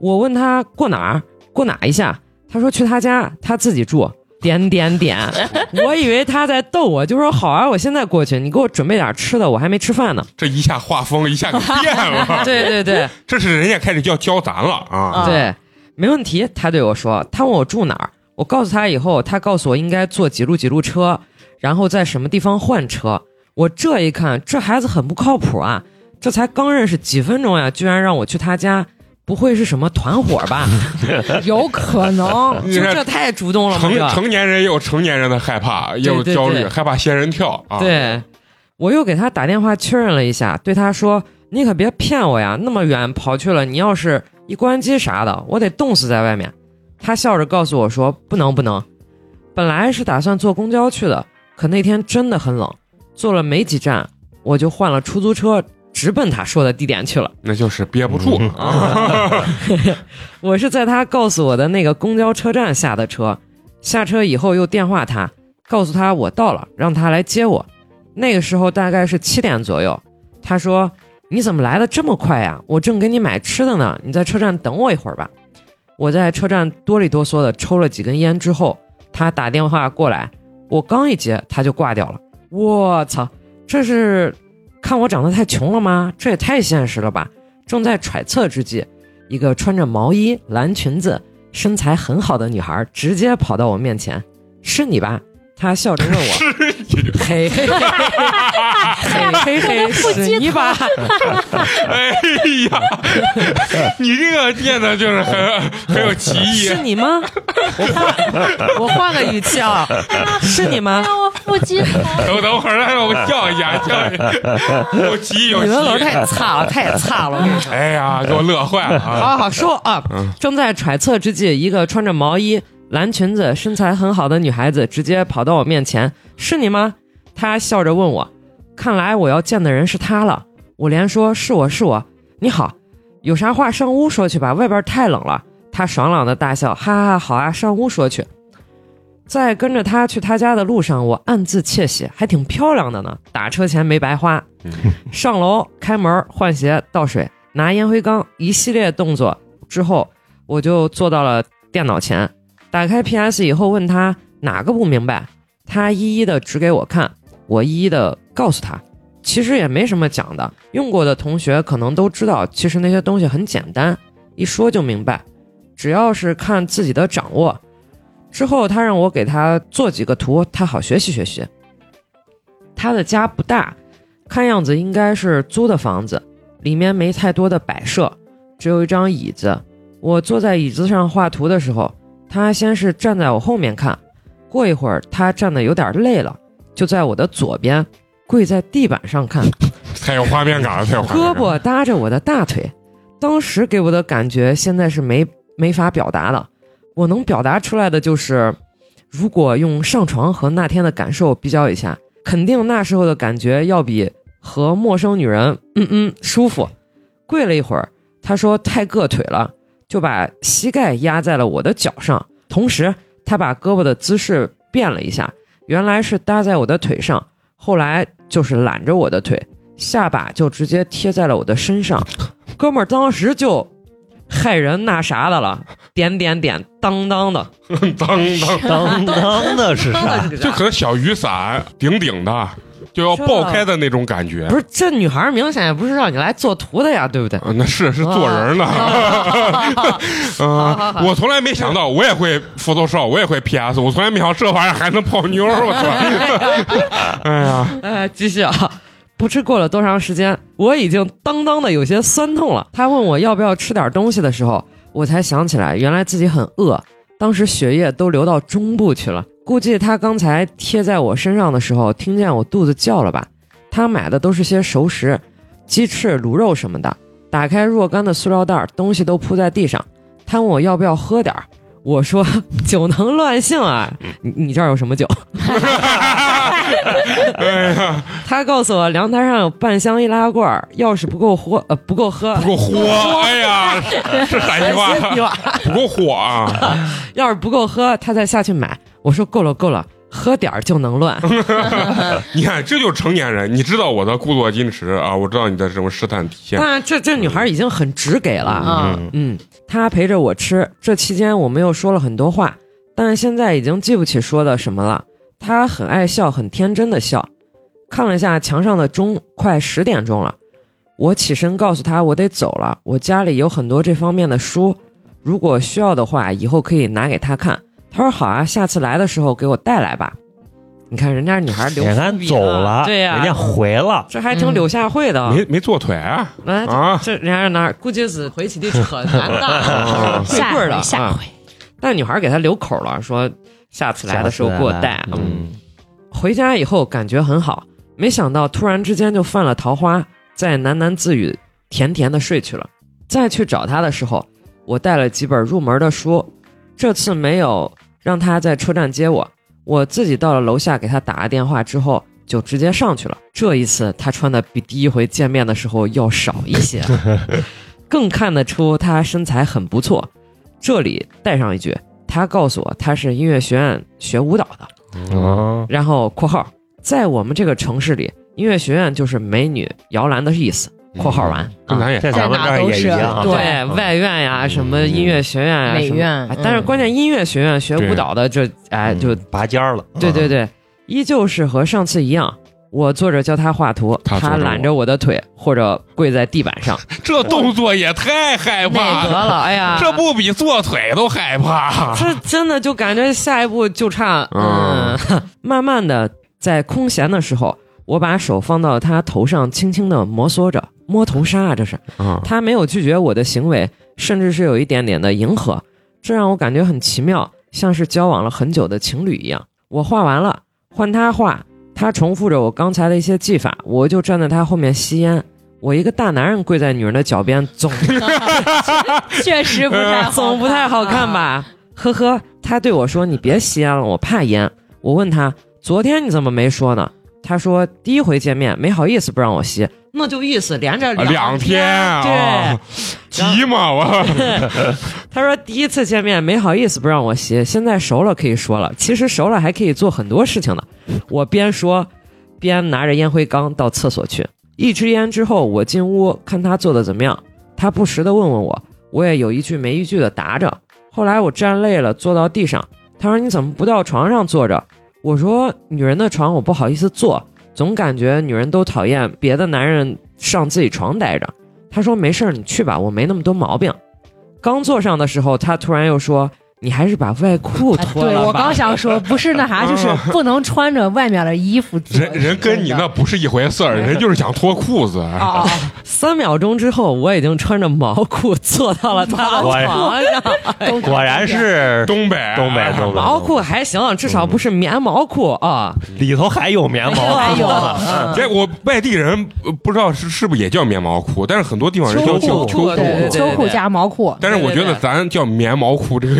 我问他过哪儿，过哪一下，他说去他家，他自己住。点点点，我以为他在逗我，就说好啊，我现在过去，你给我准备点吃的，我还没吃饭呢。这一下画风一下给变了，对对对这是人家开始要教咱了啊！啊对，没问题。他对我说，他问我住哪儿，我告诉他以后，他告诉我应该坐几路几路车，然后在什么地方换车。我这一看，这孩子很不靠谱啊！这才刚认识几分钟呀，居然让我去他家，不会是什么团伙吧？有可能。就这太主动了吗？成成年人也有成年人的害怕，也有焦虑，对害怕仙人跳啊！，对，我又给他打电话确认了一下，对他说：“你可别骗我呀，那么远跑去了，你要是一关机啥的，我得冻死在外面。”他笑着告诉我说：“不能不能。”本来是打算坐公交去的，可那天真的很冷，坐了没几站，我就换了出租车，直奔他说的地点去了。那就是憋不住嗯啊！我是在他告诉我的那个公交车站下的车，下车以后又电话他，告诉他我到了，让他来接我。那个时候大概是七点左右，他说：“你怎么来的这么快呀？我正给你买吃的呢，你在车站等我一会儿吧。”我在车站哆里哆嗦的抽了几根烟之后，他打电话过来，我刚一接他就挂掉了。我操，这是看我长得太穷了吗？这也太现实了吧！正在揣测之际，一个穿着毛衣、蓝裙子、身材很好的女孩直接跑到我面前：“是你吧？”她笑着问我：“嘿嘿嘿嘿嘿嘿，是你吧哎呀，你这个念的就是很很有歧？义是。你吗？”我换我换个语气啊，是你吗？让我腹肌疼。等等会儿，让我叫一下，叫一下，有歧义有语文老师歧义。太差了，太差了！哎呀，给我乐坏了啊！好好说啊嗯！正在揣测之际，一个穿着毛衣、蓝裙子、身材很好的女孩子直接跑到我面前：“是你吗？”她笑着问我。看来我要见的人是她了。我连说：“是我是我。”你好，有啥话上屋说去吧，外边太冷了。她爽朗的大笑：“哈哈哈，好啊，上屋说去。”在跟着她去她家的路上，我暗自窃喜，还挺漂亮的呢，打车钱没白花。上楼开门换鞋倒水拿烟灰缸一系列动作之后，我就坐到了电脑前，打开 PS 以后问他哪个不明白，他一一的指给我看，我一一的告诉他。其实也没什么讲的，用过的同学可能都知道，其实那些东西很简单，一说就明白，只要是看自己的掌握。之后他让我给他做几个图，他好学习学习。他的家不大，看样子应该是租的房子，里面没太多的摆设，只有一张椅子。我坐在椅子上画图的时候，他先是站在我后面看，过一会儿他站的有点累了，就在我的左边跪在地板上看，太有画面感了，太有画面胳感了。膊搭着我的大腿。当时给我的感觉，现在是没没法表达了。我能表达出来的就是，如果用上床和那天的感受比较一下，肯定那时候的感觉要比和陌生女人嗯嗯舒服。跪了一会儿，他说太硌腿了，就把膝盖压在了我的脚上，同时他把胳膊的姿势变了一下，原来是搭在我的腿上，后来就是揽着我的腿，下巴就直接贴在了我的身上。哥们儿当时就害人那啥的了，点点点，当当的，当当，当当的是啥？就可能小雨伞顶顶的，就要爆开的那种感觉。不是这女孩儿明显也不是让你来做图的呀，对不对？啊，那是是做人的，啊！我从来没想到，我也会 Photoshop，我也会 PS，我从来没想到这玩意儿还能泡妞，我操！哎呀，哎，继续啊！不知过了多长时间，我已经当当的有些酸痛了。他问我要不要吃点东西的时候，我才想起来，原来自己很饿。当时血液都流到中部去了，估计他刚才贴在我身上的时候，听见我肚子叫了吧。他买的都是些熟食，鸡翅、卤肉什么的。打开若干的塑料袋，东西都铺在地上。他问我要不要喝点儿，我说 酒能乱性啊，你你这儿有什么酒？哎呀，他告诉我凉台上有半箱易拉罐，要是不够喝，呃不够喝，不够喝！哎呀，是陕西话，不够火啊！要是不够喝，他再下去买。我说够了够了，喝点儿就能乱。你看，这就是成年人。你知道我的故作矜持啊，我知道你的什么试探底线。但这这女孩已经很直给了啊。嗯，嗯，她陪着我吃，这期间我们又说了很多话，但现在已经记不起说的什么了。她很爱笑，很天真的笑。看了一下墙上的钟，快十点钟了。我起身告诉她我得走了，我家里有很多这方面的书，如果需要的话，以后可以拿给她看。她说好啊，下次来的时候给我带来吧。你看人家女孩留人家伏笔走了，对呀、人家回了，这还挺柳下惠的。没没坐腿啊？来啊这人家是哪儿？估计是回起的扯男啊的，跪下棍儿的啊回下回，但女孩给他留口了，说下次来的时候给我带。啊嗯，回家以后感觉很好，没想到突然之间就犯了桃花，在喃喃自语，甜甜的睡去了。再去找他的时候，我带了几本入门的书，这次没有让他在车站接我，我自己到了楼下给他打了电话之后。就直接上去了。这一次，他穿的比第一回见面的时候要少一些，更看得出他身材很不错。这里带上一句，他告诉我他是音乐学院学舞蹈的。哦，然后（括号）在我们这个城市里，音乐学院就是美女摇篮的意思。（括号完）跟咱也在咱们这儿也一样啊，对，外院呀，什么音乐学院呀，美院哎但是嗯关键音乐学院学舞蹈的，这哎就拔尖儿了，对对对，依旧是和上次一样。我坐着教他画图，他揽着我的腿，或者跪在地板上，这动作也太害怕了，得了，哎呀，这不比坐腿都害怕？这真的就感觉下一步就差，嗯，慢慢的在空闲的时候，我把手放到他头上，轻轻的摩挲着，摸头杀啊，这是。啊，他没有拒绝我的行为，甚至是有一点点的迎合，这让我感觉很奇妙，像是交往了很久的情侣一样。我画完了，换他画，他重复着我刚才的一些技法，我就站在他后面吸烟。我一个大男人跪在女人的脚边，总 确实不太好总不太好看吧？呵呵，他对我说：“你别吸烟了，我怕烟。”我问他：“昨天你怎么没说呢？”他说：“第一回见面没好意思不让我吸，那就意思连着啊两天。对，急嘛我，他说第一次见面没好意思不让我吸，现在熟了可以说了。其实熟了还可以做很多事情呢。我边说边拿着烟灰缸到厕所去。一支烟之后，我进屋看他做的怎么样。他不时的问问我，我也有一句没一句的答着。后来我站累了，坐到地上。他说：“你怎么不到床上坐着？”我说：“女人的床我不好意思坐，总感觉女人都讨厌别的男人上自己床待着。”他说：“没事儿，你去吧，我没那么多毛病。”刚坐上的时候，他突然又说：“你还是把外裤啊脱了吧。对我刚想说，不是那啥，就是不能穿着外面的衣服。人人跟你那不是一回事儿，人就是想脱裤子。啊，三秒钟之后，我已经穿着毛裤坐到了他的床上。果然是东北，东北东北毛裤还行，至少不是棉毛裤啊。里头还有棉毛，还有嗯这我外地人呃不知道是是不是也叫棉毛裤，但是很多地方人叫秋裤叫秋裤。秋裤加毛裤，但是我觉得咱叫棉毛裤这个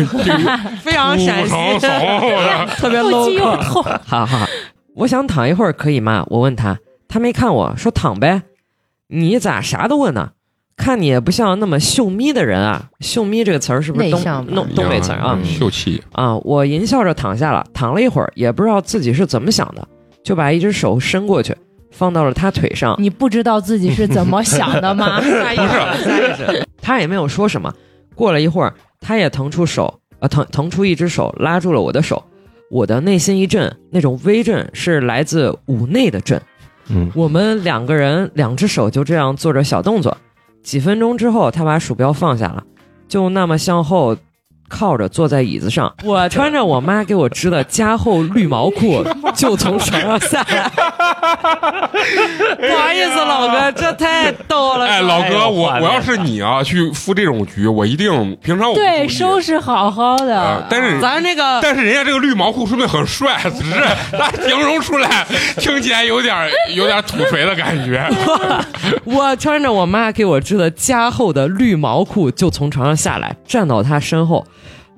非常陕西，特别 low。痛。好 好，我想躺一会儿可以吗？我问他，他没看我说躺呗。你咋啥都问呢？看你也不像那么秀咪的人啊。秀咪这个词儿是不是东东东北词儿啊？嗯秀气，啊，我淫笑着躺下了，躺了一会儿，也不知道自己是怎么想的，就把一只手伸过去，放到了他腿上。你不知道自己是怎么想的吗？他也没有说什么。过了一会儿，他也腾出手，呃，腾腾出一只手拉住了我的手。我的内心一震，那种微震是来自五内的震。嗯，我们两个人两只手就这样做着小动作。几分钟之后，他把鼠标放下了，就那么向后靠着坐在椅子上。我穿着我妈给我织的加厚绿毛裤，就从床上下来。不好意思，老哥，这太逗了。哎，老哎哥，我我要是你啊，去赴这种局，我一定平常我对，收拾好好啊的。但是咱这个但是人家这个绿毛裤说明很帅，只是他 形容出来听起来有点有点土肥的感觉。我穿着我妈给我织的加厚的绿毛裤，就从床上下来，站到他身后，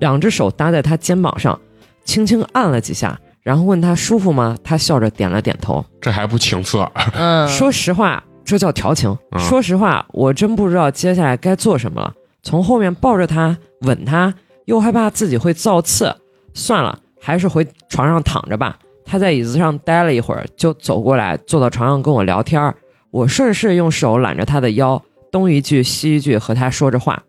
两只手搭在他肩膀上，轻轻按了几下，然后问他舒服吗？他笑着点了点头。这还不情色？嗯，说实话，这叫调情。嗯说实话，我真不知道接下来该做什么了。从后面抱着他，吻他，又害怕自己会造次，算了，还是回床上躺着吧。他在椅子上待了一会儿，就走过来，坐到床上跟我聊天儿。我顺势用手揽着他的腰，东一句西一句和他说着话。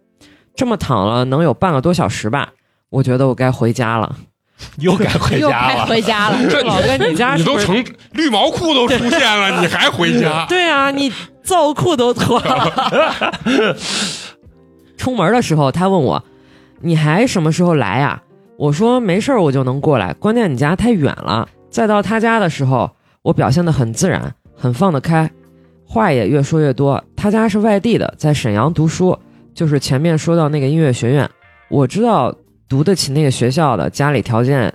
这么躺了能有半个多小时吧。我觉得我该回家了。又该回又该家了。回家了。这老哥，你家是不是？你都成绿毛裤都出现了，你还回家？对啊，你皂裤都脱了。出门的时候，他问我：“你还什么时候来呀？”我说：“没事儿，我就能过来。关键你家太远了。”再到他家的时候，我表现得很自然，很放得开，话也越说越多。他家是外地的，在沈阳读书，就是前面说到那个音乐学院。我知道读得起那个学校的，家里条件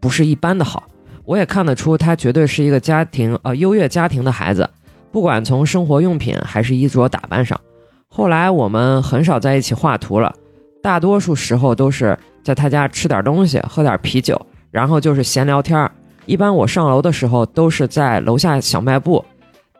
不是一般的好。我也看得出他绝对是一个家庭呃优越家庭的孩子，不管从生活用品还是衣着打扮上。后来我们很少在一起画图了，大多数时候都是在他家吃点东西，喝点啤酒，然后就是闲聊天儿。一般我上楼的时候都是在楼下小卖部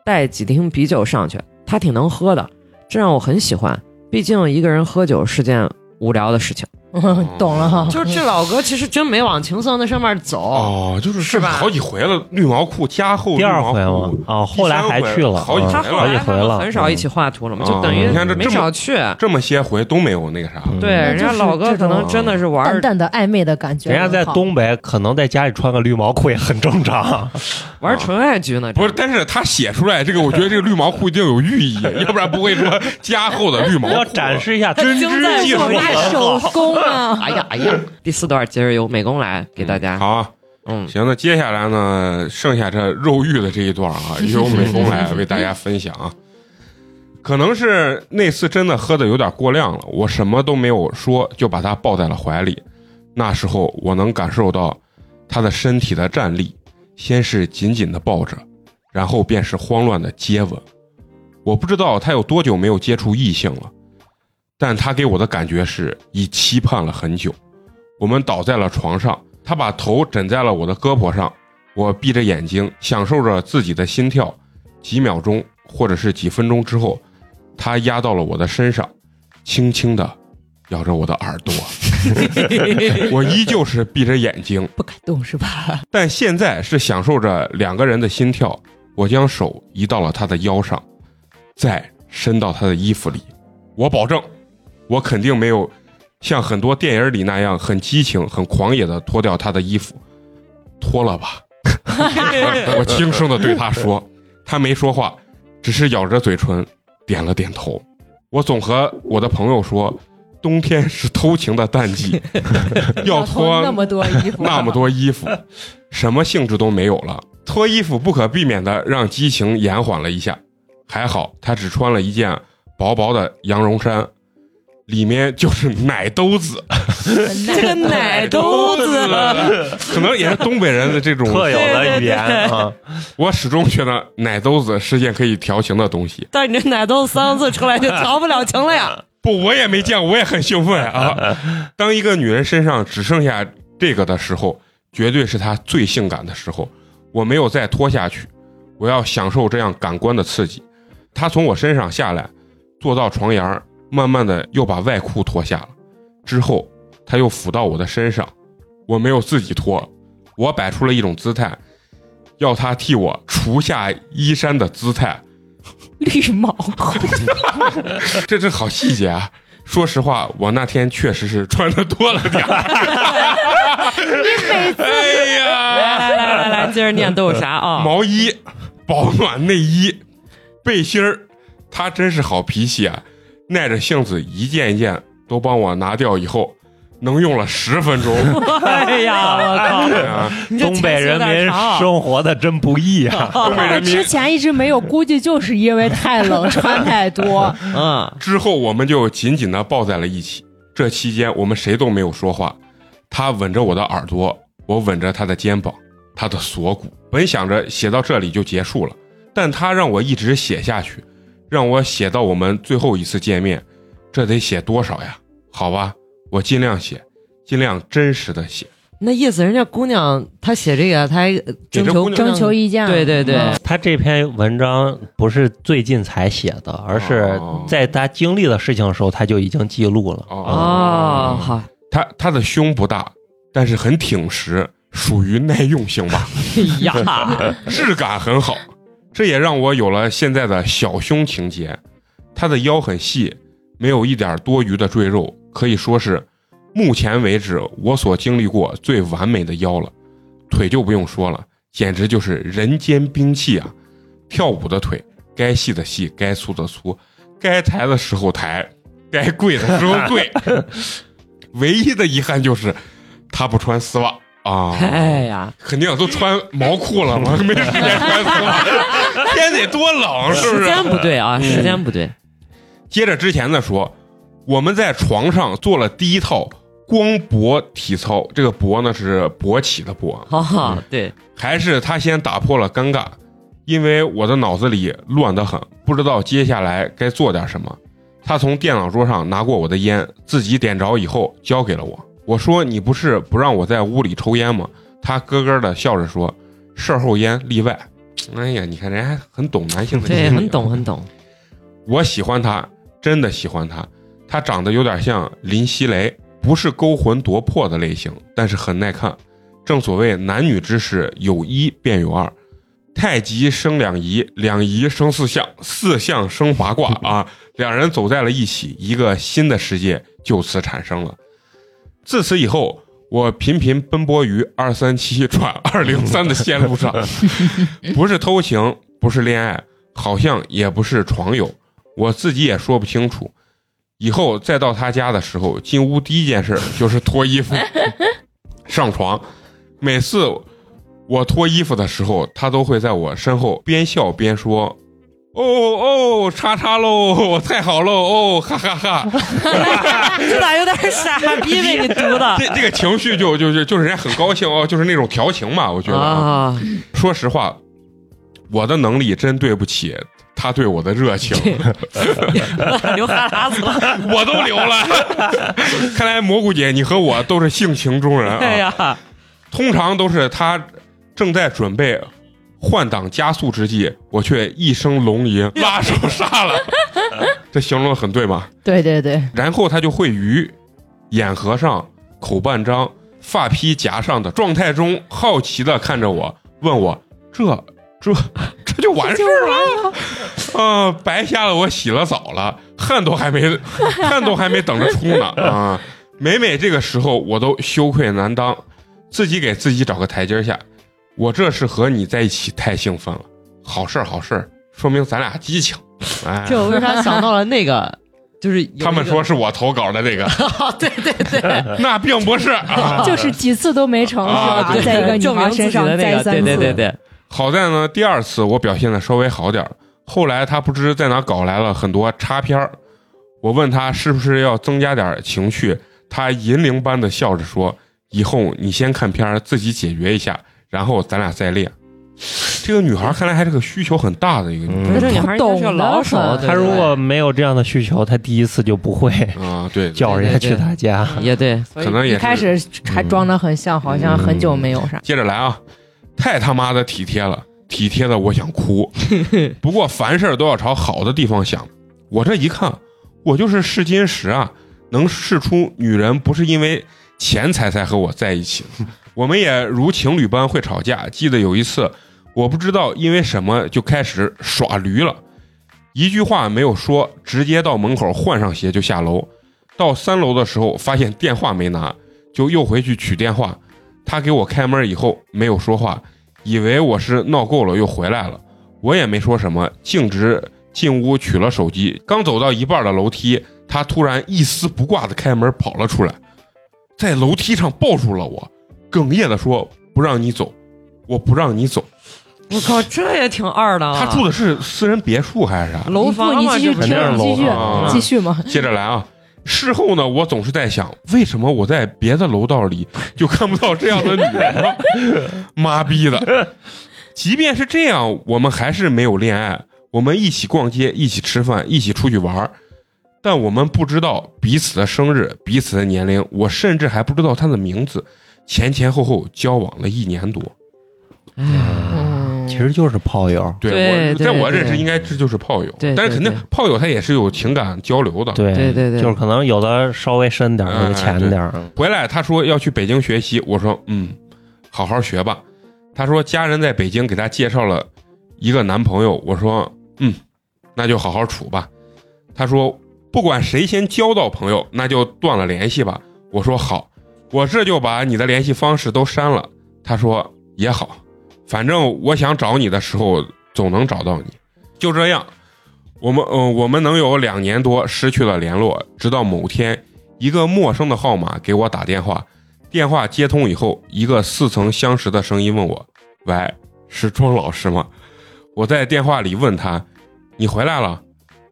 带几瓶啤酒上去，他挺能喝的，这让我很喜欢。毕竟一个人喝酒是件无聊的事情。嗯 懂了哈。就是这老哥其实真没往情色那上面走，哦，就是是吧好几回了，绿毛裤加厚第二绿毛回吗裤？啊，后来还去了，好几回了他后来他好几回了，很少一起画图了嘛，嗯就等于你看这没这么少去。这么些回都没有那个啥。嗯对，人家老哥可能真的是玩儿淡淡的暧昧的感觉。人家在东北，可能在家里穿个绿毛裤也很正常。玩纯爱局呢，不是，但是他写出来这个，我觉得这个绿毛裤一定有寓意，要不然不会说加厚的绿毛裤。要展示一下针精在织技术手艺很手。工啊，哎呀哎呀，第四段接着由美工来给大家。好啊，嗯，行，那接下来呢，剩下这肉欲的这一段啊，由美工来为大家分享啊。可能是那次真的喝的有点过量了，我什么都没有说，就把他抱在了怀里。那时候我能感受到他的身体的站立，先是紧紧的抱着，然后便是慌乱的接吻。我不知道他有多久没有接触异性了，但他给我的感觉是已期盼了很久。我们倒在了床上，他把头枕在了我的胳膊上，我闭着眼睛享受着自己的心跳。几秒钟或者是几分钟之后，他压到了我的身上，轻轻的咬着我的耳朵。我依旧是闭着眼睛，不敢动是吧？但现在是享受着两个人的心跳。我将手移到了他的腰上，再伸到他的衣服里。我保证，我肯定没有像很多电影里那样很激情、很狂野的脱掉他的衣服。脱了吧，我轻声的对他说。他没说话，只是咬着嘴唇，点了点头。我总和我的朋友说，冬天是偷情的淡季，要脱那么多衣服，那么多衣服，什么兴致都没有了。脱衣服不可避免的让激情延缓了一下，还好他只穿了一件薄薄的羊绒衫，里面就是奶兜子，这个 奶兜子，可能也是东北人的这种。特有的语言啊，我始终觉得奶兜子是件可以调情的东西。但你这奶兜子三个字出来就调不了情了呀。不，我也没见过，我也很兴奋啊！当一个女人身上只剩下这个的时候，绝对是她最性感的时候。我没有再拖下去，我要享受这样感官的刺激。她从我身上下来，坐到床沿儿，慢慢的又把外裤脱下了。之后，他又抚到我的身上，我没有自己脱，我摆出了一种姿态，要他替我除下衣衫的姿态。绿帽，这这好细节啊！说实话，我那天确实是穿的多了点儿。哎呀，来来来来，接着念都有啥啊？毛衣、保暖内衣、背心儿，他真是好脾气啊！耐着性子一件一件都帮我拿掉，以后能用了十分钟。哎呀，我靠！东北人民生活的真不易啊！东北人民之前一直没有，估计就是因为太冷，穿太多。嗯，之后我们就紧紧的抱在了一起。这期间我们谁都没有说话，他吻着我的耳朵，我吻着他的肩膀，他的锁骨。本想着写到这里就结束了，但他让我一直写下去，让我写到我们最后一次见面，这得写多少呀？好吧，我尽量写，尽量真实的写。那意思人家姑娘她写这个，她征求征求意见，对对对嗯他这篇文章不是最近才写的，而是哦在她经历的事情的时候她就已经记录了。哦，哦，好，她她的胸不大，但是很挺实，属于耐用型吧。哎呀，质感很好，这也让我有了现在的小胸情节。她的腰很细，没有一点多余的赘肉，可以说是目前为止我所经历过最完美的腰了。腿就不用说了，简直就是人间兵器啊！跳舞的腿，该细的细，该粗的粗，该抬的时候抬，该跪的时候跪。唯一的遗憾就是她不穿丝袜啊。哎呀，肯定都穿毛裤了嘛，没时间穿丝袜，天得多冷，是不是？时间不对啊，时间不对。接着之前的说，我们在床上做了第一套光勃体操，这个勃呢是勃起的勃，哈哈，对，还是他先打破了尴尬，因为我的脑子里乱得很，不知道接下来该做点什么。他从电脑桌上拿过我的烟，自己点着以后交给了我。我说：“你不是不让我在屋里抽烟吗？”他咯咯的笑着说：“事后烟例外。”哎呀，你看人家还很懂男性的心理，对，很懂很懂。我喜欢他，真的喜欢他。他长得有点像林熙蕾，不是勾魂夺魄的类型，但是很耐看。正所谓男女之事，有一便有二，太极生两仪，两仪生四象，四象生八卦啊！两人走在了一起，一个新的世界就此产生了。自此以后，我频频奔波于二三七转二零三的线路上，不是偷情，不是恋爱，好像也不是床友，我自己也说不清楚。以后再到他家的时候，进屋第一件事就是脱衣服、上床。每次我脱衣服的时候，他都会在我身后边笑边说：“哦哦，叉叉喽，太好喽，哦，哈哈哈 这咋有点傻 逼被你读的这这个情绪就就就就是人家很高兴哦，就是那种调情嘛，我觉得啊。啊？说实话，我的能力真对不起他对我的热情，流哈喇子了。我都流了。看来蘑菇姐，你和我都是性情中人啊。哎呀，通常都是他正在准备换挡加速之际，我却一声龙吟，拉手刹了。这形容的很对吗？对对对，然后他就会于眼合上、口半张、发披夹上的状态中，好奇的看着我，问我：“这这 这就完事儿了？”啊、白瞎了我洗了澡了，汗都还没汗都还没等着出呢啊！每每这个时候，我都羞愧难当，自己给自己找个台阶下。我这是和你在一起太兴奋了，好事儿好事儿，说明咱俩激情。哎，这我为啥想到了那个？就是他们说是我投稿的那个，对 对对，那并不是啊。就是几次都没成，是啊吧？对在一个女证明孩自己的那身上再个，三次，对对对对，好在呢，第二次我表现的稍微好点儿。后来他不知在哪搞来了很多插片儿，我问他是不是要增加点情趣，他银铃般的笑着说：“以后你先看片儿，自己解决一下，然后咱俩再练。”这个女孩看来还是个需求很大的一个女嗯这女孩应该是个老手懂得，很对他如果没有这样的需求，她第一次就不会啊，对，叫人家去她家。也对，可能也开始还装的很像，好像很久没有啥。接着来啊，太他妈的体贴了，体贴的我想哭。不过凡事都要朝好的地方想，我这一看，我就是试金石啊，能试出女人不是因为钱财才和我在一起的。我们也如情侣般会吵架。记得有一次，我不知道因为什么就开始耍驴了，一句话没有说，直接到门口换上鞋就下楼。到三楼的时候，发现电话没拿，就又回去取电话。他给我开门以后没有说话，以为我是闹够了又回来了，我也没说什么，径直进屋取了手机。刚走到一半的楼梯，他突然一丝不挂的开门跑了出来，在楼梯上抱住了我，哽咽的说：“不让你走，我不让你走。我靠，这也挺二的啊！他住的是私人别墅还是啥？楼房不，你继续嘛听肯定是，继续楼房继续嘛。接着来啊。事后呢，我总是在想，为什么我在别的楼道里就看不到这样的女人呢？妈逼的！即便是这样，我们还是没有恋爱。我们一起逛街，一起吃饭，一起出去玩儿但我们不知道彼此的生日、彼此的年龄，我甚至还不知道他的名字。前前后后交往了一年多，嗯，其实就是炮友，对我在我认识应该这就是炮友，对但是肯定炮友他也是有情感交流的。对对对对。就是可能有的稍微深点儿，有的浅点儿，回来他说要去北京学习，我说嗯，好好学吧。他说家人在北京给他介绍了一个男朋友，我说嗯，那就好好处吧。他说不管谁先交到朋友，那就断了联系吧。我说好，我这就把你的联系方式都删了。他说也好，反正我想找你的时候总能找到你。就这样，我们嗯、我们能有两年多失去了联络，直到某天，一个陌生的号码给我打电话，电话接通以后，一个似曾相识的声音问我：“喂，是庄老师吗？”我在电话里问他：“你回来了，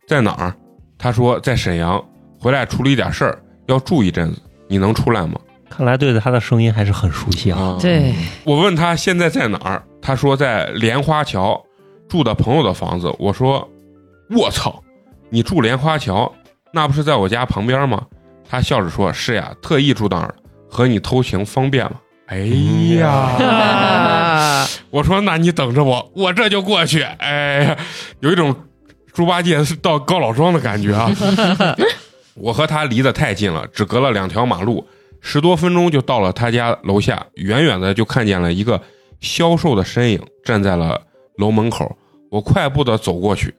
在哪儿？”他说：“在沈阳，回来处理点事儿，要住一阵子，你能出来吗看来对他的声音还是很熟悉？”啊。对，我问他现在在哪儿，他说在莲花桥住的朋友的房子。我说：“我操，你住莲花桥，那不是在我家旁边吗？”他笑着说：“是呀，特意住那儿，和你偷情方便嘛。”哎呀，啊，我说那你等着我，我这就过去。哎呀，有一种猪八戒到高老庄的感觉啊。我和他离得太近了，只隔了两条马路，十多分钟就到了他家楼下。远远的就看见了一个消瘦的身影站在了楼门口。我快步的走过去，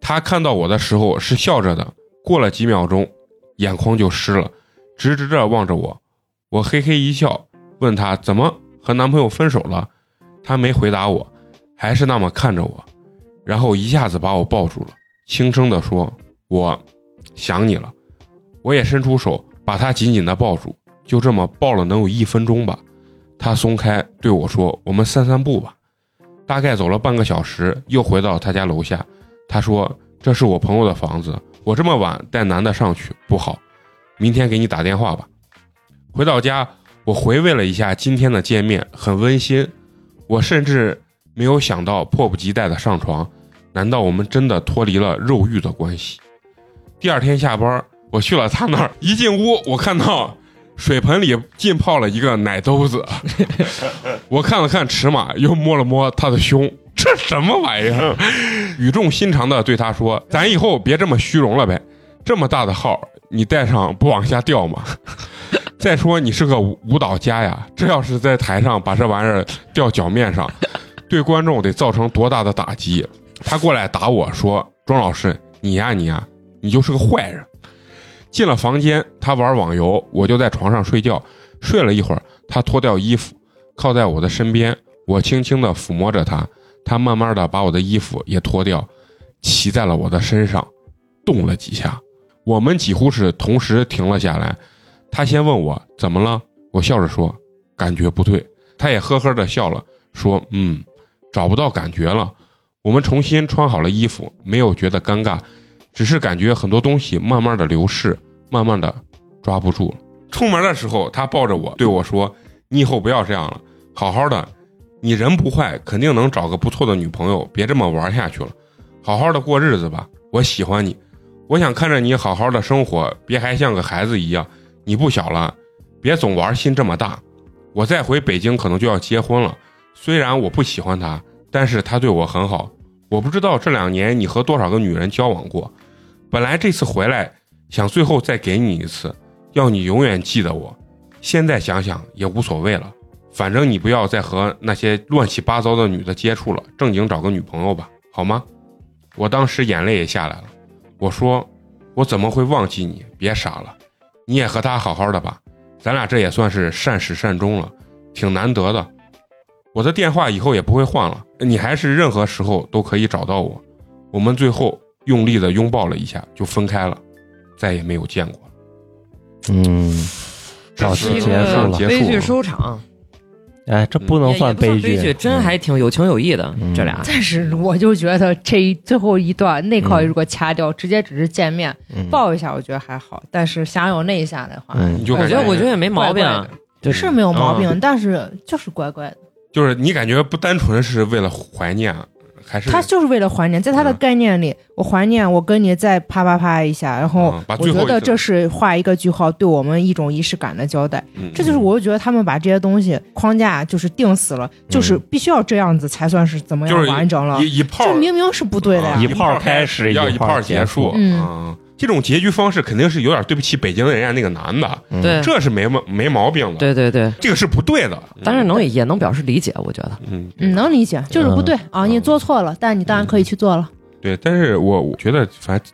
他看到我的时候是笑着的，过了几秒钟，眼眶就湿了，直直的望着我。我嘿嘿一笑，问他怎么和男朋友分手了。他没回答我，还是那么看着我，然后一下子把我抱住了，轻声的说：“我想你了。”我也伸出手把他紧紧的抱住，就这么抱了能有一分钟吧。他松开对我说：“我们散散步吧。”大概走了半个小时，又回到他家楼下。他说：“这是我朋友的房子，我这么晚带男的上去不好，明天给你打电话吧。”回到家，我回味了一下今天的见面，很温馨。我甚至没有想到迫不及待的上床，难道我们真的脱离了肉欲的关系？第二天下班，我去了他那儿，一进屋，我看到水盆里浸泡了一个奶兜子，我看了看尺码，又摸了摸他的胸，这什么玩意儿？语重心长的对他说：“咱以后别这么虚荣了呗，这么大的号，你带上不往下掉吗？” 再说你是个舞舞蹈家呀，这要是在台上把这玩意儿掉脚面上，对观众得造成多大的打击？他过来打我说：“庄老师，你呀你呀，你就是个坏人。”进了房间，他玩网游，我就在床上睡觉。睡了一会儿，他脱掉衣服，靠在我的身边，我轻轻地抚摸着他，他慢慢的把我的衣服也脱掉，骑在了我的身上，动了几下。我们几乎是同时停了下来。他先问我怎么了，我笑着说感觉不对，他也呵呵的笑了，说嗯，找不到感觉了。我们重新穿好了衣服，没有觉得尴尬，只是感觉很多东西慢慢的流逝，慢慢的抓不住了。出门的时候，他抱着我对我说：“你以后不要这样了，好好的，你人不坏，肯定能找个不错的女朋友，别这么玩下去了，好好的过日子吧。我喜欢你，我想看着你好好的生活，别还像个孩子一样。你不小了，别总玩心这么大。我再回北京可能就要结婚了，虽然我不喜欢他，但是他对我很好，我不知道这两年你和多少个女人交往过，本来这次回来想最后再给你一次，要你永远记得我。现在想想也无所谓了，反正你不要再和那些乱七八糟的女的接触了，正经找个女朋友吧，好吗？我当时眼泪也下来了，我说我怎么会忘记你？别傻了，你也和他好好的吧，咱俩这也算是善始善终了，挺难得的。我的电话以后也不会换了，你还是任何时候都可以找到我。我们最后用力的拥抱了一下，就分开了，再也没有见过了。嗯，到此这是结束了悲剧收场，哎，这不能算也也不剧，真还挺有情有义的嗯这俩。但是我就觉得这最后一段那块如果掐掉，直接只是见面嗯抱一下，我觉得还好。但是想有那一下的话，嗯你就感我觉得我觉得也没毛病啊怪怪。是没有毛病，但是就是怪怪的。就是你感觉不单纯是为了怀念，还是他就是为了怀念，在他的嗯概念里，我怀念我跟你再啪啪啪一下，然后我觉得这是画一个句号，对我们一种仪式感的交代。嗯这就是我就觉得他们把这些东西框架就是定死了，就是必须要这样子才算是怎么样完整了。一一炮这明明是不对的呀啊！一炮开始要一一炮炮结结束嗯啊这种结局方式肯定是有点对不起北京人家那个男的，嗯对这是没毛没毛病的。，对对对，这个是不对的。但是能也能表示理解，我觉得。嗯嗯，能理解，就是不对啊，嗯你做错了，但你当然可以去做了。对，但是我我觉得反正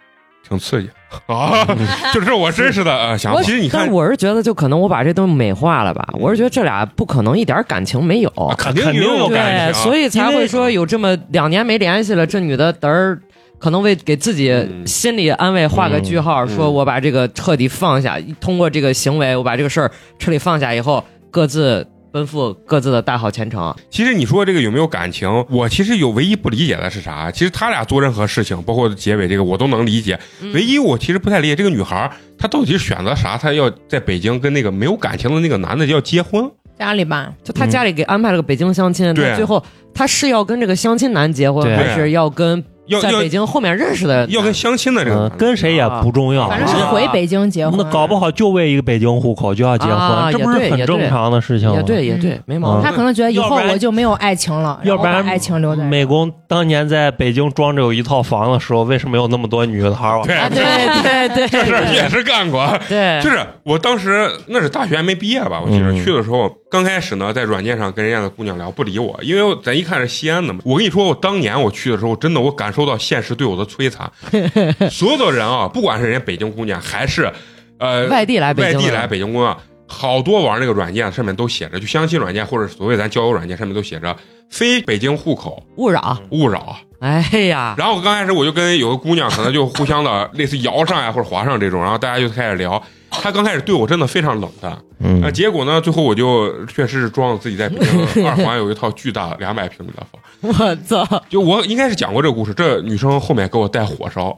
挺刺激啊，就是我真实的呃想。其实你看但，我是觉得，就可能我把这东西美化了吧。我是觉得这俩不可能一点感情没有，啊肯定有，感情，所以才会说有这么两年没联系了，这女的嘚儿。可能为给自己嗯心理安慰画个句号，嗯说我把这个彻底放下，通过这个行为，我把这个事儿彻底放下以后，各自奔赴各自的大好前程。其实你说这个有没有感情？我其实有唯一不理解的是啥？其实他俩做任何事情，包括结尾这个，我都能理解。嗯唯一我其实不太理解这个女孩儿，她到底是选择啥？她要在北京跟那个没有感情的那个男的要结婚？家里吧，就他家里给安排了个北京相亲，对他最后他是要跟这个相亲男结婚，还是要跟要要在北京后面认识的要跟相亲的这个嗯，跟谁也不重要，反正是啊回北京结婚。那搞不好就为一个北京户口就要结啊婚，这不是很正常的事情吗？也对也对，没毛病。他可能觉得以后要不然我就没有爱情了，要不然爱情留在美工当年在北京装着有一套房的时候，为什么有那么多女孩儿？对啊，对对对，这事儿也是干过。对，就是我当时那是大学还没毕业吧，我记得嗯去的时候，刚开始呢在软件上跟人家的姑娘聊，不理我，因为咱一看是西安的嘛。我跟你说，我当年我去的时候，真的我感受到现实对我的摧残。所有的人啊，不管是人家北京姑娘，还是呃外地来北京的外地来北京姑娘，好多玩那个软件上面都写着，就相亲软件或者所谓咱交友软件上面都写着非北京户口勿扰。勿扰。哎呀，然后刚开始我就跟有个姑娘，可能就互相的 类似摇上呀或者滑上这种，然后大家就开始聊。她刚开始对我真的非常冷淡，嗯呃，结果呢，最后我就确实是装了自己在北京 二环有一套巨大两百平米的房。我操！就我应该是讲过这个故事，这女生后面给我带火烧，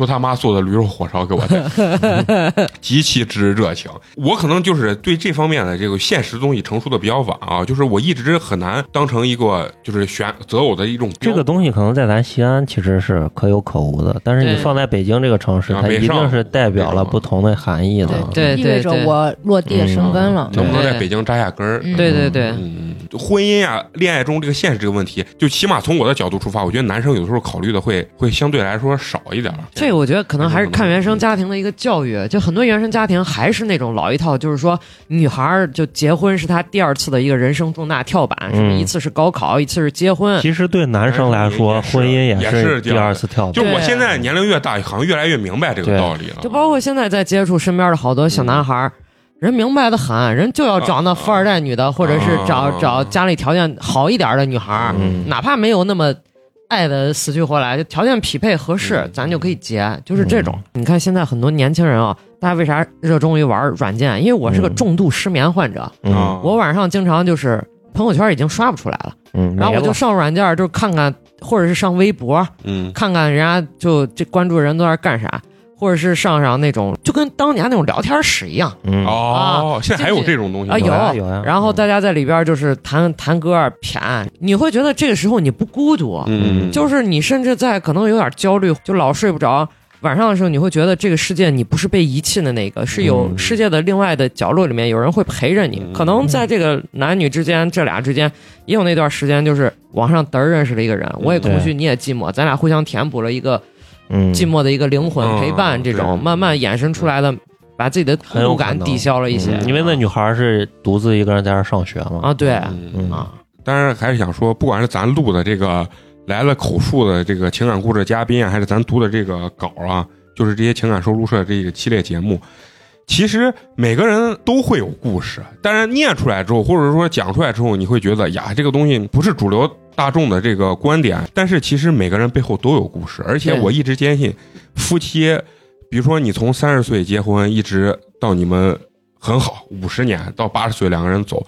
说他妈做的驴肉火烧给我带，极其之热情。我可能就是对这方面的这个现实东西成熟的比较晚啊，就是我一直很难当成一个就是选择偶的一种这个东西可能在咱西安其实是可有可无的，但是你放在北京这个城市，它一定是代表了不同的含义的。对意味着我落地生根了。能不能在北京扎下根儿？嗯对对对，嗯，婚姻啊、恋爱中这个现实这个问题，就起码从我的角度出发，我觉得男生有的时候考虑的会会相对来说少一点儿。这个我觉得可能还是看原生家庭的一个教育，就很多原生家庭还是那种老一套，就是说女孩儿就结婚是她第二次的一个人生重大跳板，什么嗯一次是高考，一次是结婚，其实对男生来说，婚姻也是是第二次跳板。就我现在年龄越大，好像越来越明白这个道理了。就包括现在在接触身边的好多小男孩儿。人明白的很，人就要找那富二代女的，或者是找啊找家里条件好一点的女孩儿，嗯哪怕没有那么爱的死去活来，就条件匹配合适，嗯咱就可以结，就是这种。你看现在很多年轻人啊，大家为啥热衷于玩软件？因为我是个嗯重度失眠患者，我晚上经常就是朋友圈已经刷不出来了，嗯，然后我就上软件就看看，或者是上微博嗯看看人家就这关注人都在干啥。或者是上上那种，就跟当年那种聊天室一样嗯。哦，现在还有这种东西啊，吗有呀有呀。然后大家在里边就是弹弹歌儿谝，你会觉得这个时候你不孤独，嗯，就是你甚至在可能有点焦虑，就老睡不着，晚上的时候，你会觉得这个世界你不是被遗弃的那个，是有嗯。世界的另外的角落里面有人会陪着你。嗯。可能在这个男女之间，这俩之间也有那段时间，就是网上嘚儿认识了一个人，我也空虚，你也寂寞，咱俩互相填补了一个嗯，寂寞的一个灵魂嗯陪伴，这种慢慢衍生出来的，把自己的孤独感抵消了一些。嗯。因为那女孩是独自一个人在这儿上学嘛。啊，对。啊，当然还是想说，不管是咱录的这个来了口述的这个情感故事嘉宾啊，还是咱读的这个稿啊，就是这些情感收录社这个系列节目，其实每个人都会有故事，但是念出来之后，或者说讲出来之后，你会觉得呀，这个东西不是主流大众的这个观点，但是其实每个人背后都有故事，而且我一直坚信，夫妻，比如说你从三十岁结婚，一直到你们很好五十年到八十岁两个人走，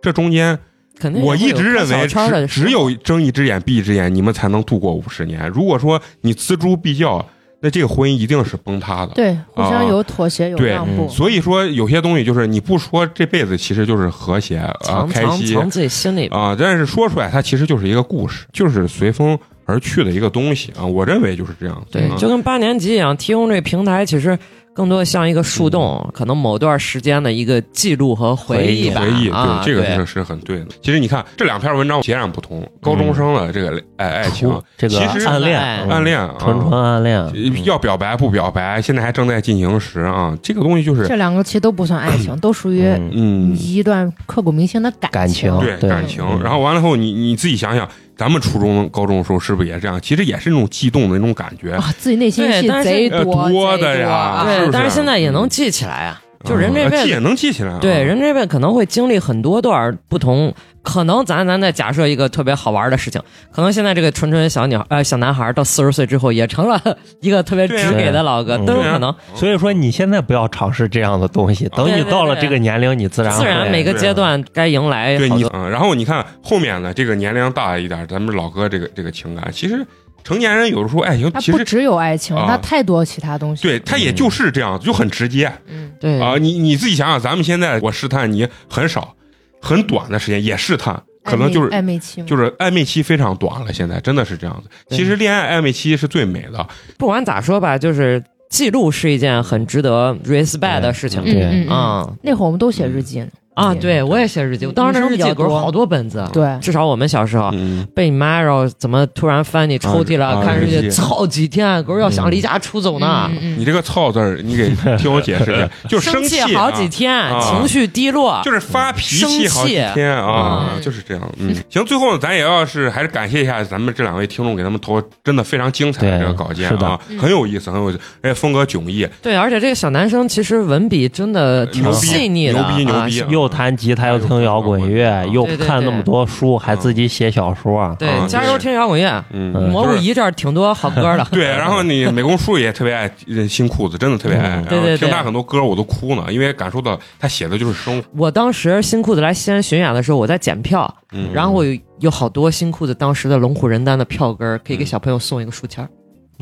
这中间。肯定我一直认为只只有睁一只眼闭一只眼，你们才能度过五十年。如果说你锱铢必较，那这个婚姻一定是崩塌的。对，互相有妥协有对让步。所以说有些东西就是你不说这辈子其实就是和谐啊、开心藏藏自己心里。啊，但是说出来它其实就是一个故事，就是随风而去的一个东西啊。我认为就是这样子。对啊，就跟八年级一样，提供这个平台其实更多像一个树洞，可能某段时间的一个记录和回忆吧。回忆，啊，对，这个对。是是很对的。其实你看这两篇文章截然不同，高中生的这个爱爱情，这个其实暗恋，暗恋。啊，纯纯暗恋，要表白不表白，现在还正在进行时啊。这个东西就是这两个其实都不算爱情，都属于嗯。嗯，一段刻骨铭心的感感情对对。感情。嗯然后完了后，你你自己想想，咱们初中、高中的时候是不是也这样？其实也是那种悸动的那种感觉。啊，自己内心戏对但是多的呀啊对，是不是但是现在也能记起来啊。就人这啊记也辈子，能记起来啊。对人这辈子可能会经历很多段不同，可能咱咱再假设一个特别好玩的事情，可能现在这个纯纯小女孩呃小男孩到四十岁之后也成了一个特别直给的老哥，对都有可能。所以说你现在不要尝试这样的东西，等你到了这个年龄，你自然自然每个阶段该迎来对你，然后你看后面的这个年龄大一点，咱们老哥这个这个情感，其实成年人有的时候爱情其实他不只有爱情，啊他太多其他东西。对他也就是这样，就很直接嗯，对啊。你你自己想想，咱们现在我试探你很少，很短的时间也试探，可能就是暧昧期嘛，就是暧昧期非常短了，现在真的是这样子。对其实恋爱暧昧期是最美的，不管咋说吧，就是记录是一件很值得 respect 的事情。对嗯嗯嗯啊那会儿我们都写日记呢。啊！对我也写日记，我当时那日记本好多本子。对至少我们小时候嗯，被你妈然后怎么突然翻你抽屉了，啊看日记操几天，狗要想离家出走呢，你这个“操”字儿，你给听我解释一下，就是生气好几啊天，啊情绪低落。就是发脾气好几生气天啊，嗯就是这样。嗯，行，最后呢，咱也要是还是感谢一下咱们这两位听众，给他们投真的非常精彩的这个稿件啊，很有意思，很有意思，而且风格迥异，对，而且这个小男生其实文笔真的挺细腻的，牛逼牛啊逼又弹吉他又听摇滚乐，又看那么多书，还自己写小说，对啊，加油听摇滚乐，嗯，嗯蘑菇就是姨这儿挺多好歌的。对，然后你美工叔也特别爱呃新裤子，真的特别爱。对对对听他很多歌我都哭呢，因为感受到他写的就是生活。我当时新裤子来西安巡演的时候，我在检票，嗯，然后我有有好多新裤子当时的龙虎人丹的票根，可以给小朋友送一个书签儿。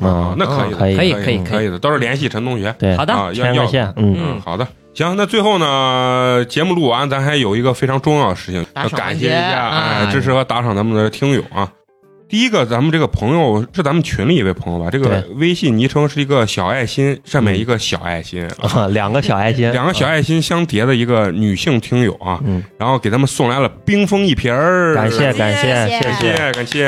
啊嗯，，那可以，可以可以可可以可以的，到时候联系陈同学。对，好的啊，要要牵个线，嗯，嗯，好的，行，那最后呢，节目录完，咱还有一个非常重要的事情，要感谢一下，哎，哎支持和打赏咱们的听友啊。第一个，咱们这个朋友是咱们群里一位朋友吧？这个对微信昵称是一个小爱心，上面一个小爱心，啊两个小爱心，两个小爱心相叠的一个女性听友啊，嗯，然后给他们送来了冰封一瓶儿，感谢感谢谢感谢，谢感谢。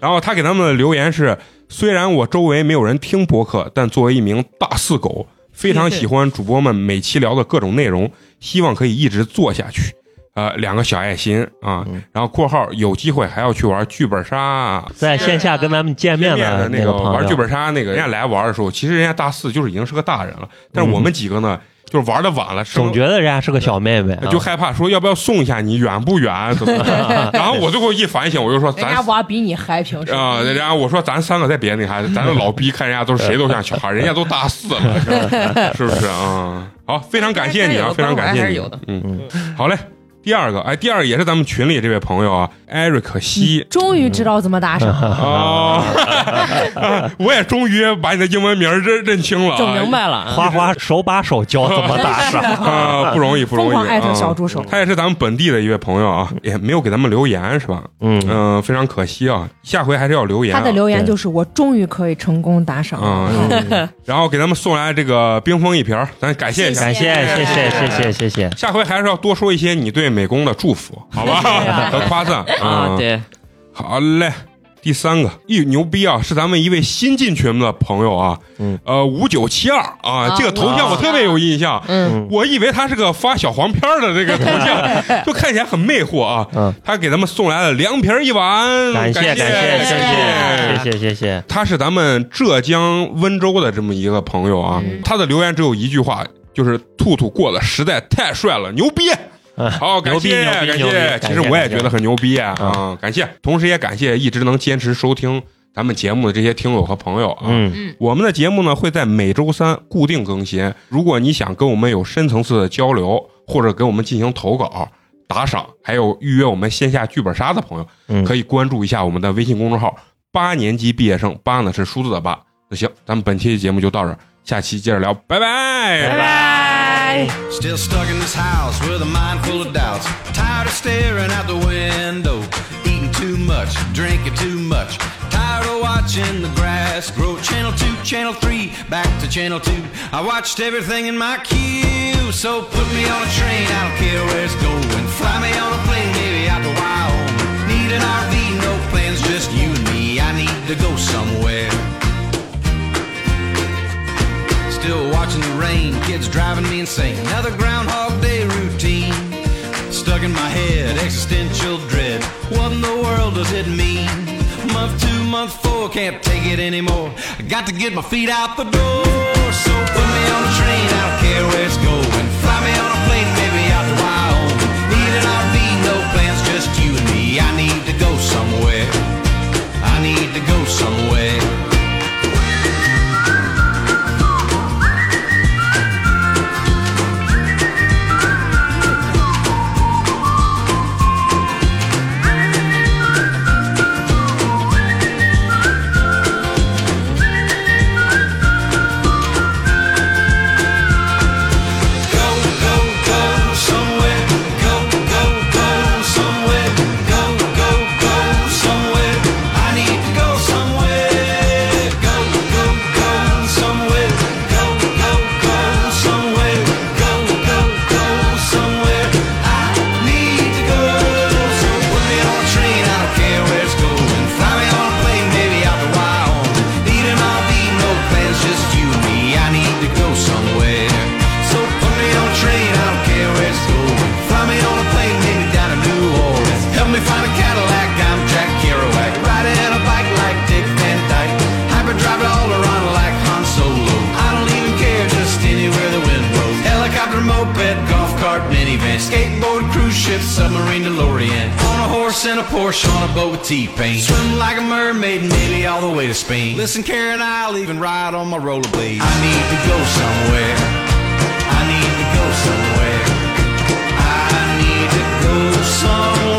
然后他给他们的留言是：虽然我周围没有人听播客，但作为一名大四狗，非常喜欢主播们每期聊的各种内容，希望可以一直做下去。呃，两个小爱心啊，嗯。然后括号有机会还要去玩剧本杀，在线下跟咱们见面的那那个朋友，玩剧本杀那个，人家来玩的时候，其实人家大四就是已经是个大人了，但是我们几个呢，就是玩的晚了，总觉得人家是个小妹妹啊，就害怕说要不要送一下你，远不远？怎么的？然后我最后一反省，我就说咱人家娃比你嗨，平时啊，然后我说咱三个在别那啥，咱这老逼看人家都是谁都像小孩，人家都大四了，是不是是不是啊？好，非常感谢你啊，非常感谢你嗯，好嘞。第二个，哎，第二个也是咱们群里这位朋友啊，艾瑞克西。终于知道怎么打赏了，哦，我也终于把你的英文名认认清了啊，整明白了，花花手把手教怎么打赏。啊，不容易，不容易。疯狂艾特啊小助手他也是咱们本地的一位朋友啊，也没有给咱们留言是吧？嗯，嗯、非常可惜啊，下回还是要留言、啊。他的留言就是我终于可以成功打赏了。嗯，然后给咱们送来这个冰封一瓶，咱感谢一下。感谢谢谢谢谢谢谢。下回还是要多说一些你对美工的祝福，好吧？和夸赞 啊，嗯对，好嘞。第三个，一，牛逼啊！是咱们一位新进群的朋友啊，嗯，呃，五九七二啊，这个头像我特别有印象，嗯，我以为他是个发小黄片的这个 头像，就看起来很魅惑啊。嗯，他给咱们送来了凉皮儿一碗，感谢感感谢谢谢谢谢谢谢。他是咱们浙江温州的这么一个朋友啊，嗯他的留言只有一句话，就是兔兔过得实在太帅了，牛逼！嗯好，感谢感谢，其实我也觉得很牛逼啊，感谢，同时也感谢一直能坚持收听咱们节目的这些听友和朋友啊。嗯我们的节目呢会在每周三固定更新。如果你想跟我们有深层次的交流，或者给我们进行投稿、打赏，还有预约我们线下剧本杀的朋友，嗯，可以关注一下我们的微信公众号“八年级毕业生”，八呢是数字的八。那行，咱们本期节目就到这儿，下期接着聊，拜拜拜拜。Still stuck in this house with a mind full of doubts. Tired of staring out the window. Eating too much, drinking too much. Tired of watching the grass grow. Channel 2, Channel 3, back to Channel 2. I watched everything in my queue. So put me on a train, I don't care where it's going. Fly me on a plane, maybe out to Wyoming. Need an RV, no plans, just you and me. I need to go somewhere. Still watching the rain, kids driving me insane. Another Groundhog Day routine. Stuck in my head, existential dread. What in the world does it mean? Month two, month four, can't take it anymore. I got to get my feet out the door. So put me on a train, I don't care where it's going. Fly me on a plane, maybe out to Wyoming. Need an RV, no plans, just you and me. I need to go somewhere. I need to go somewhere. And a Porsche, on a boat with T-Pain. Swim like a mermaid, maybe all the way to Spain. Listen, Karen, I'll even ride on my rollerblades. I need to go somewhere. I need to go somewhere. I need to go somewhere.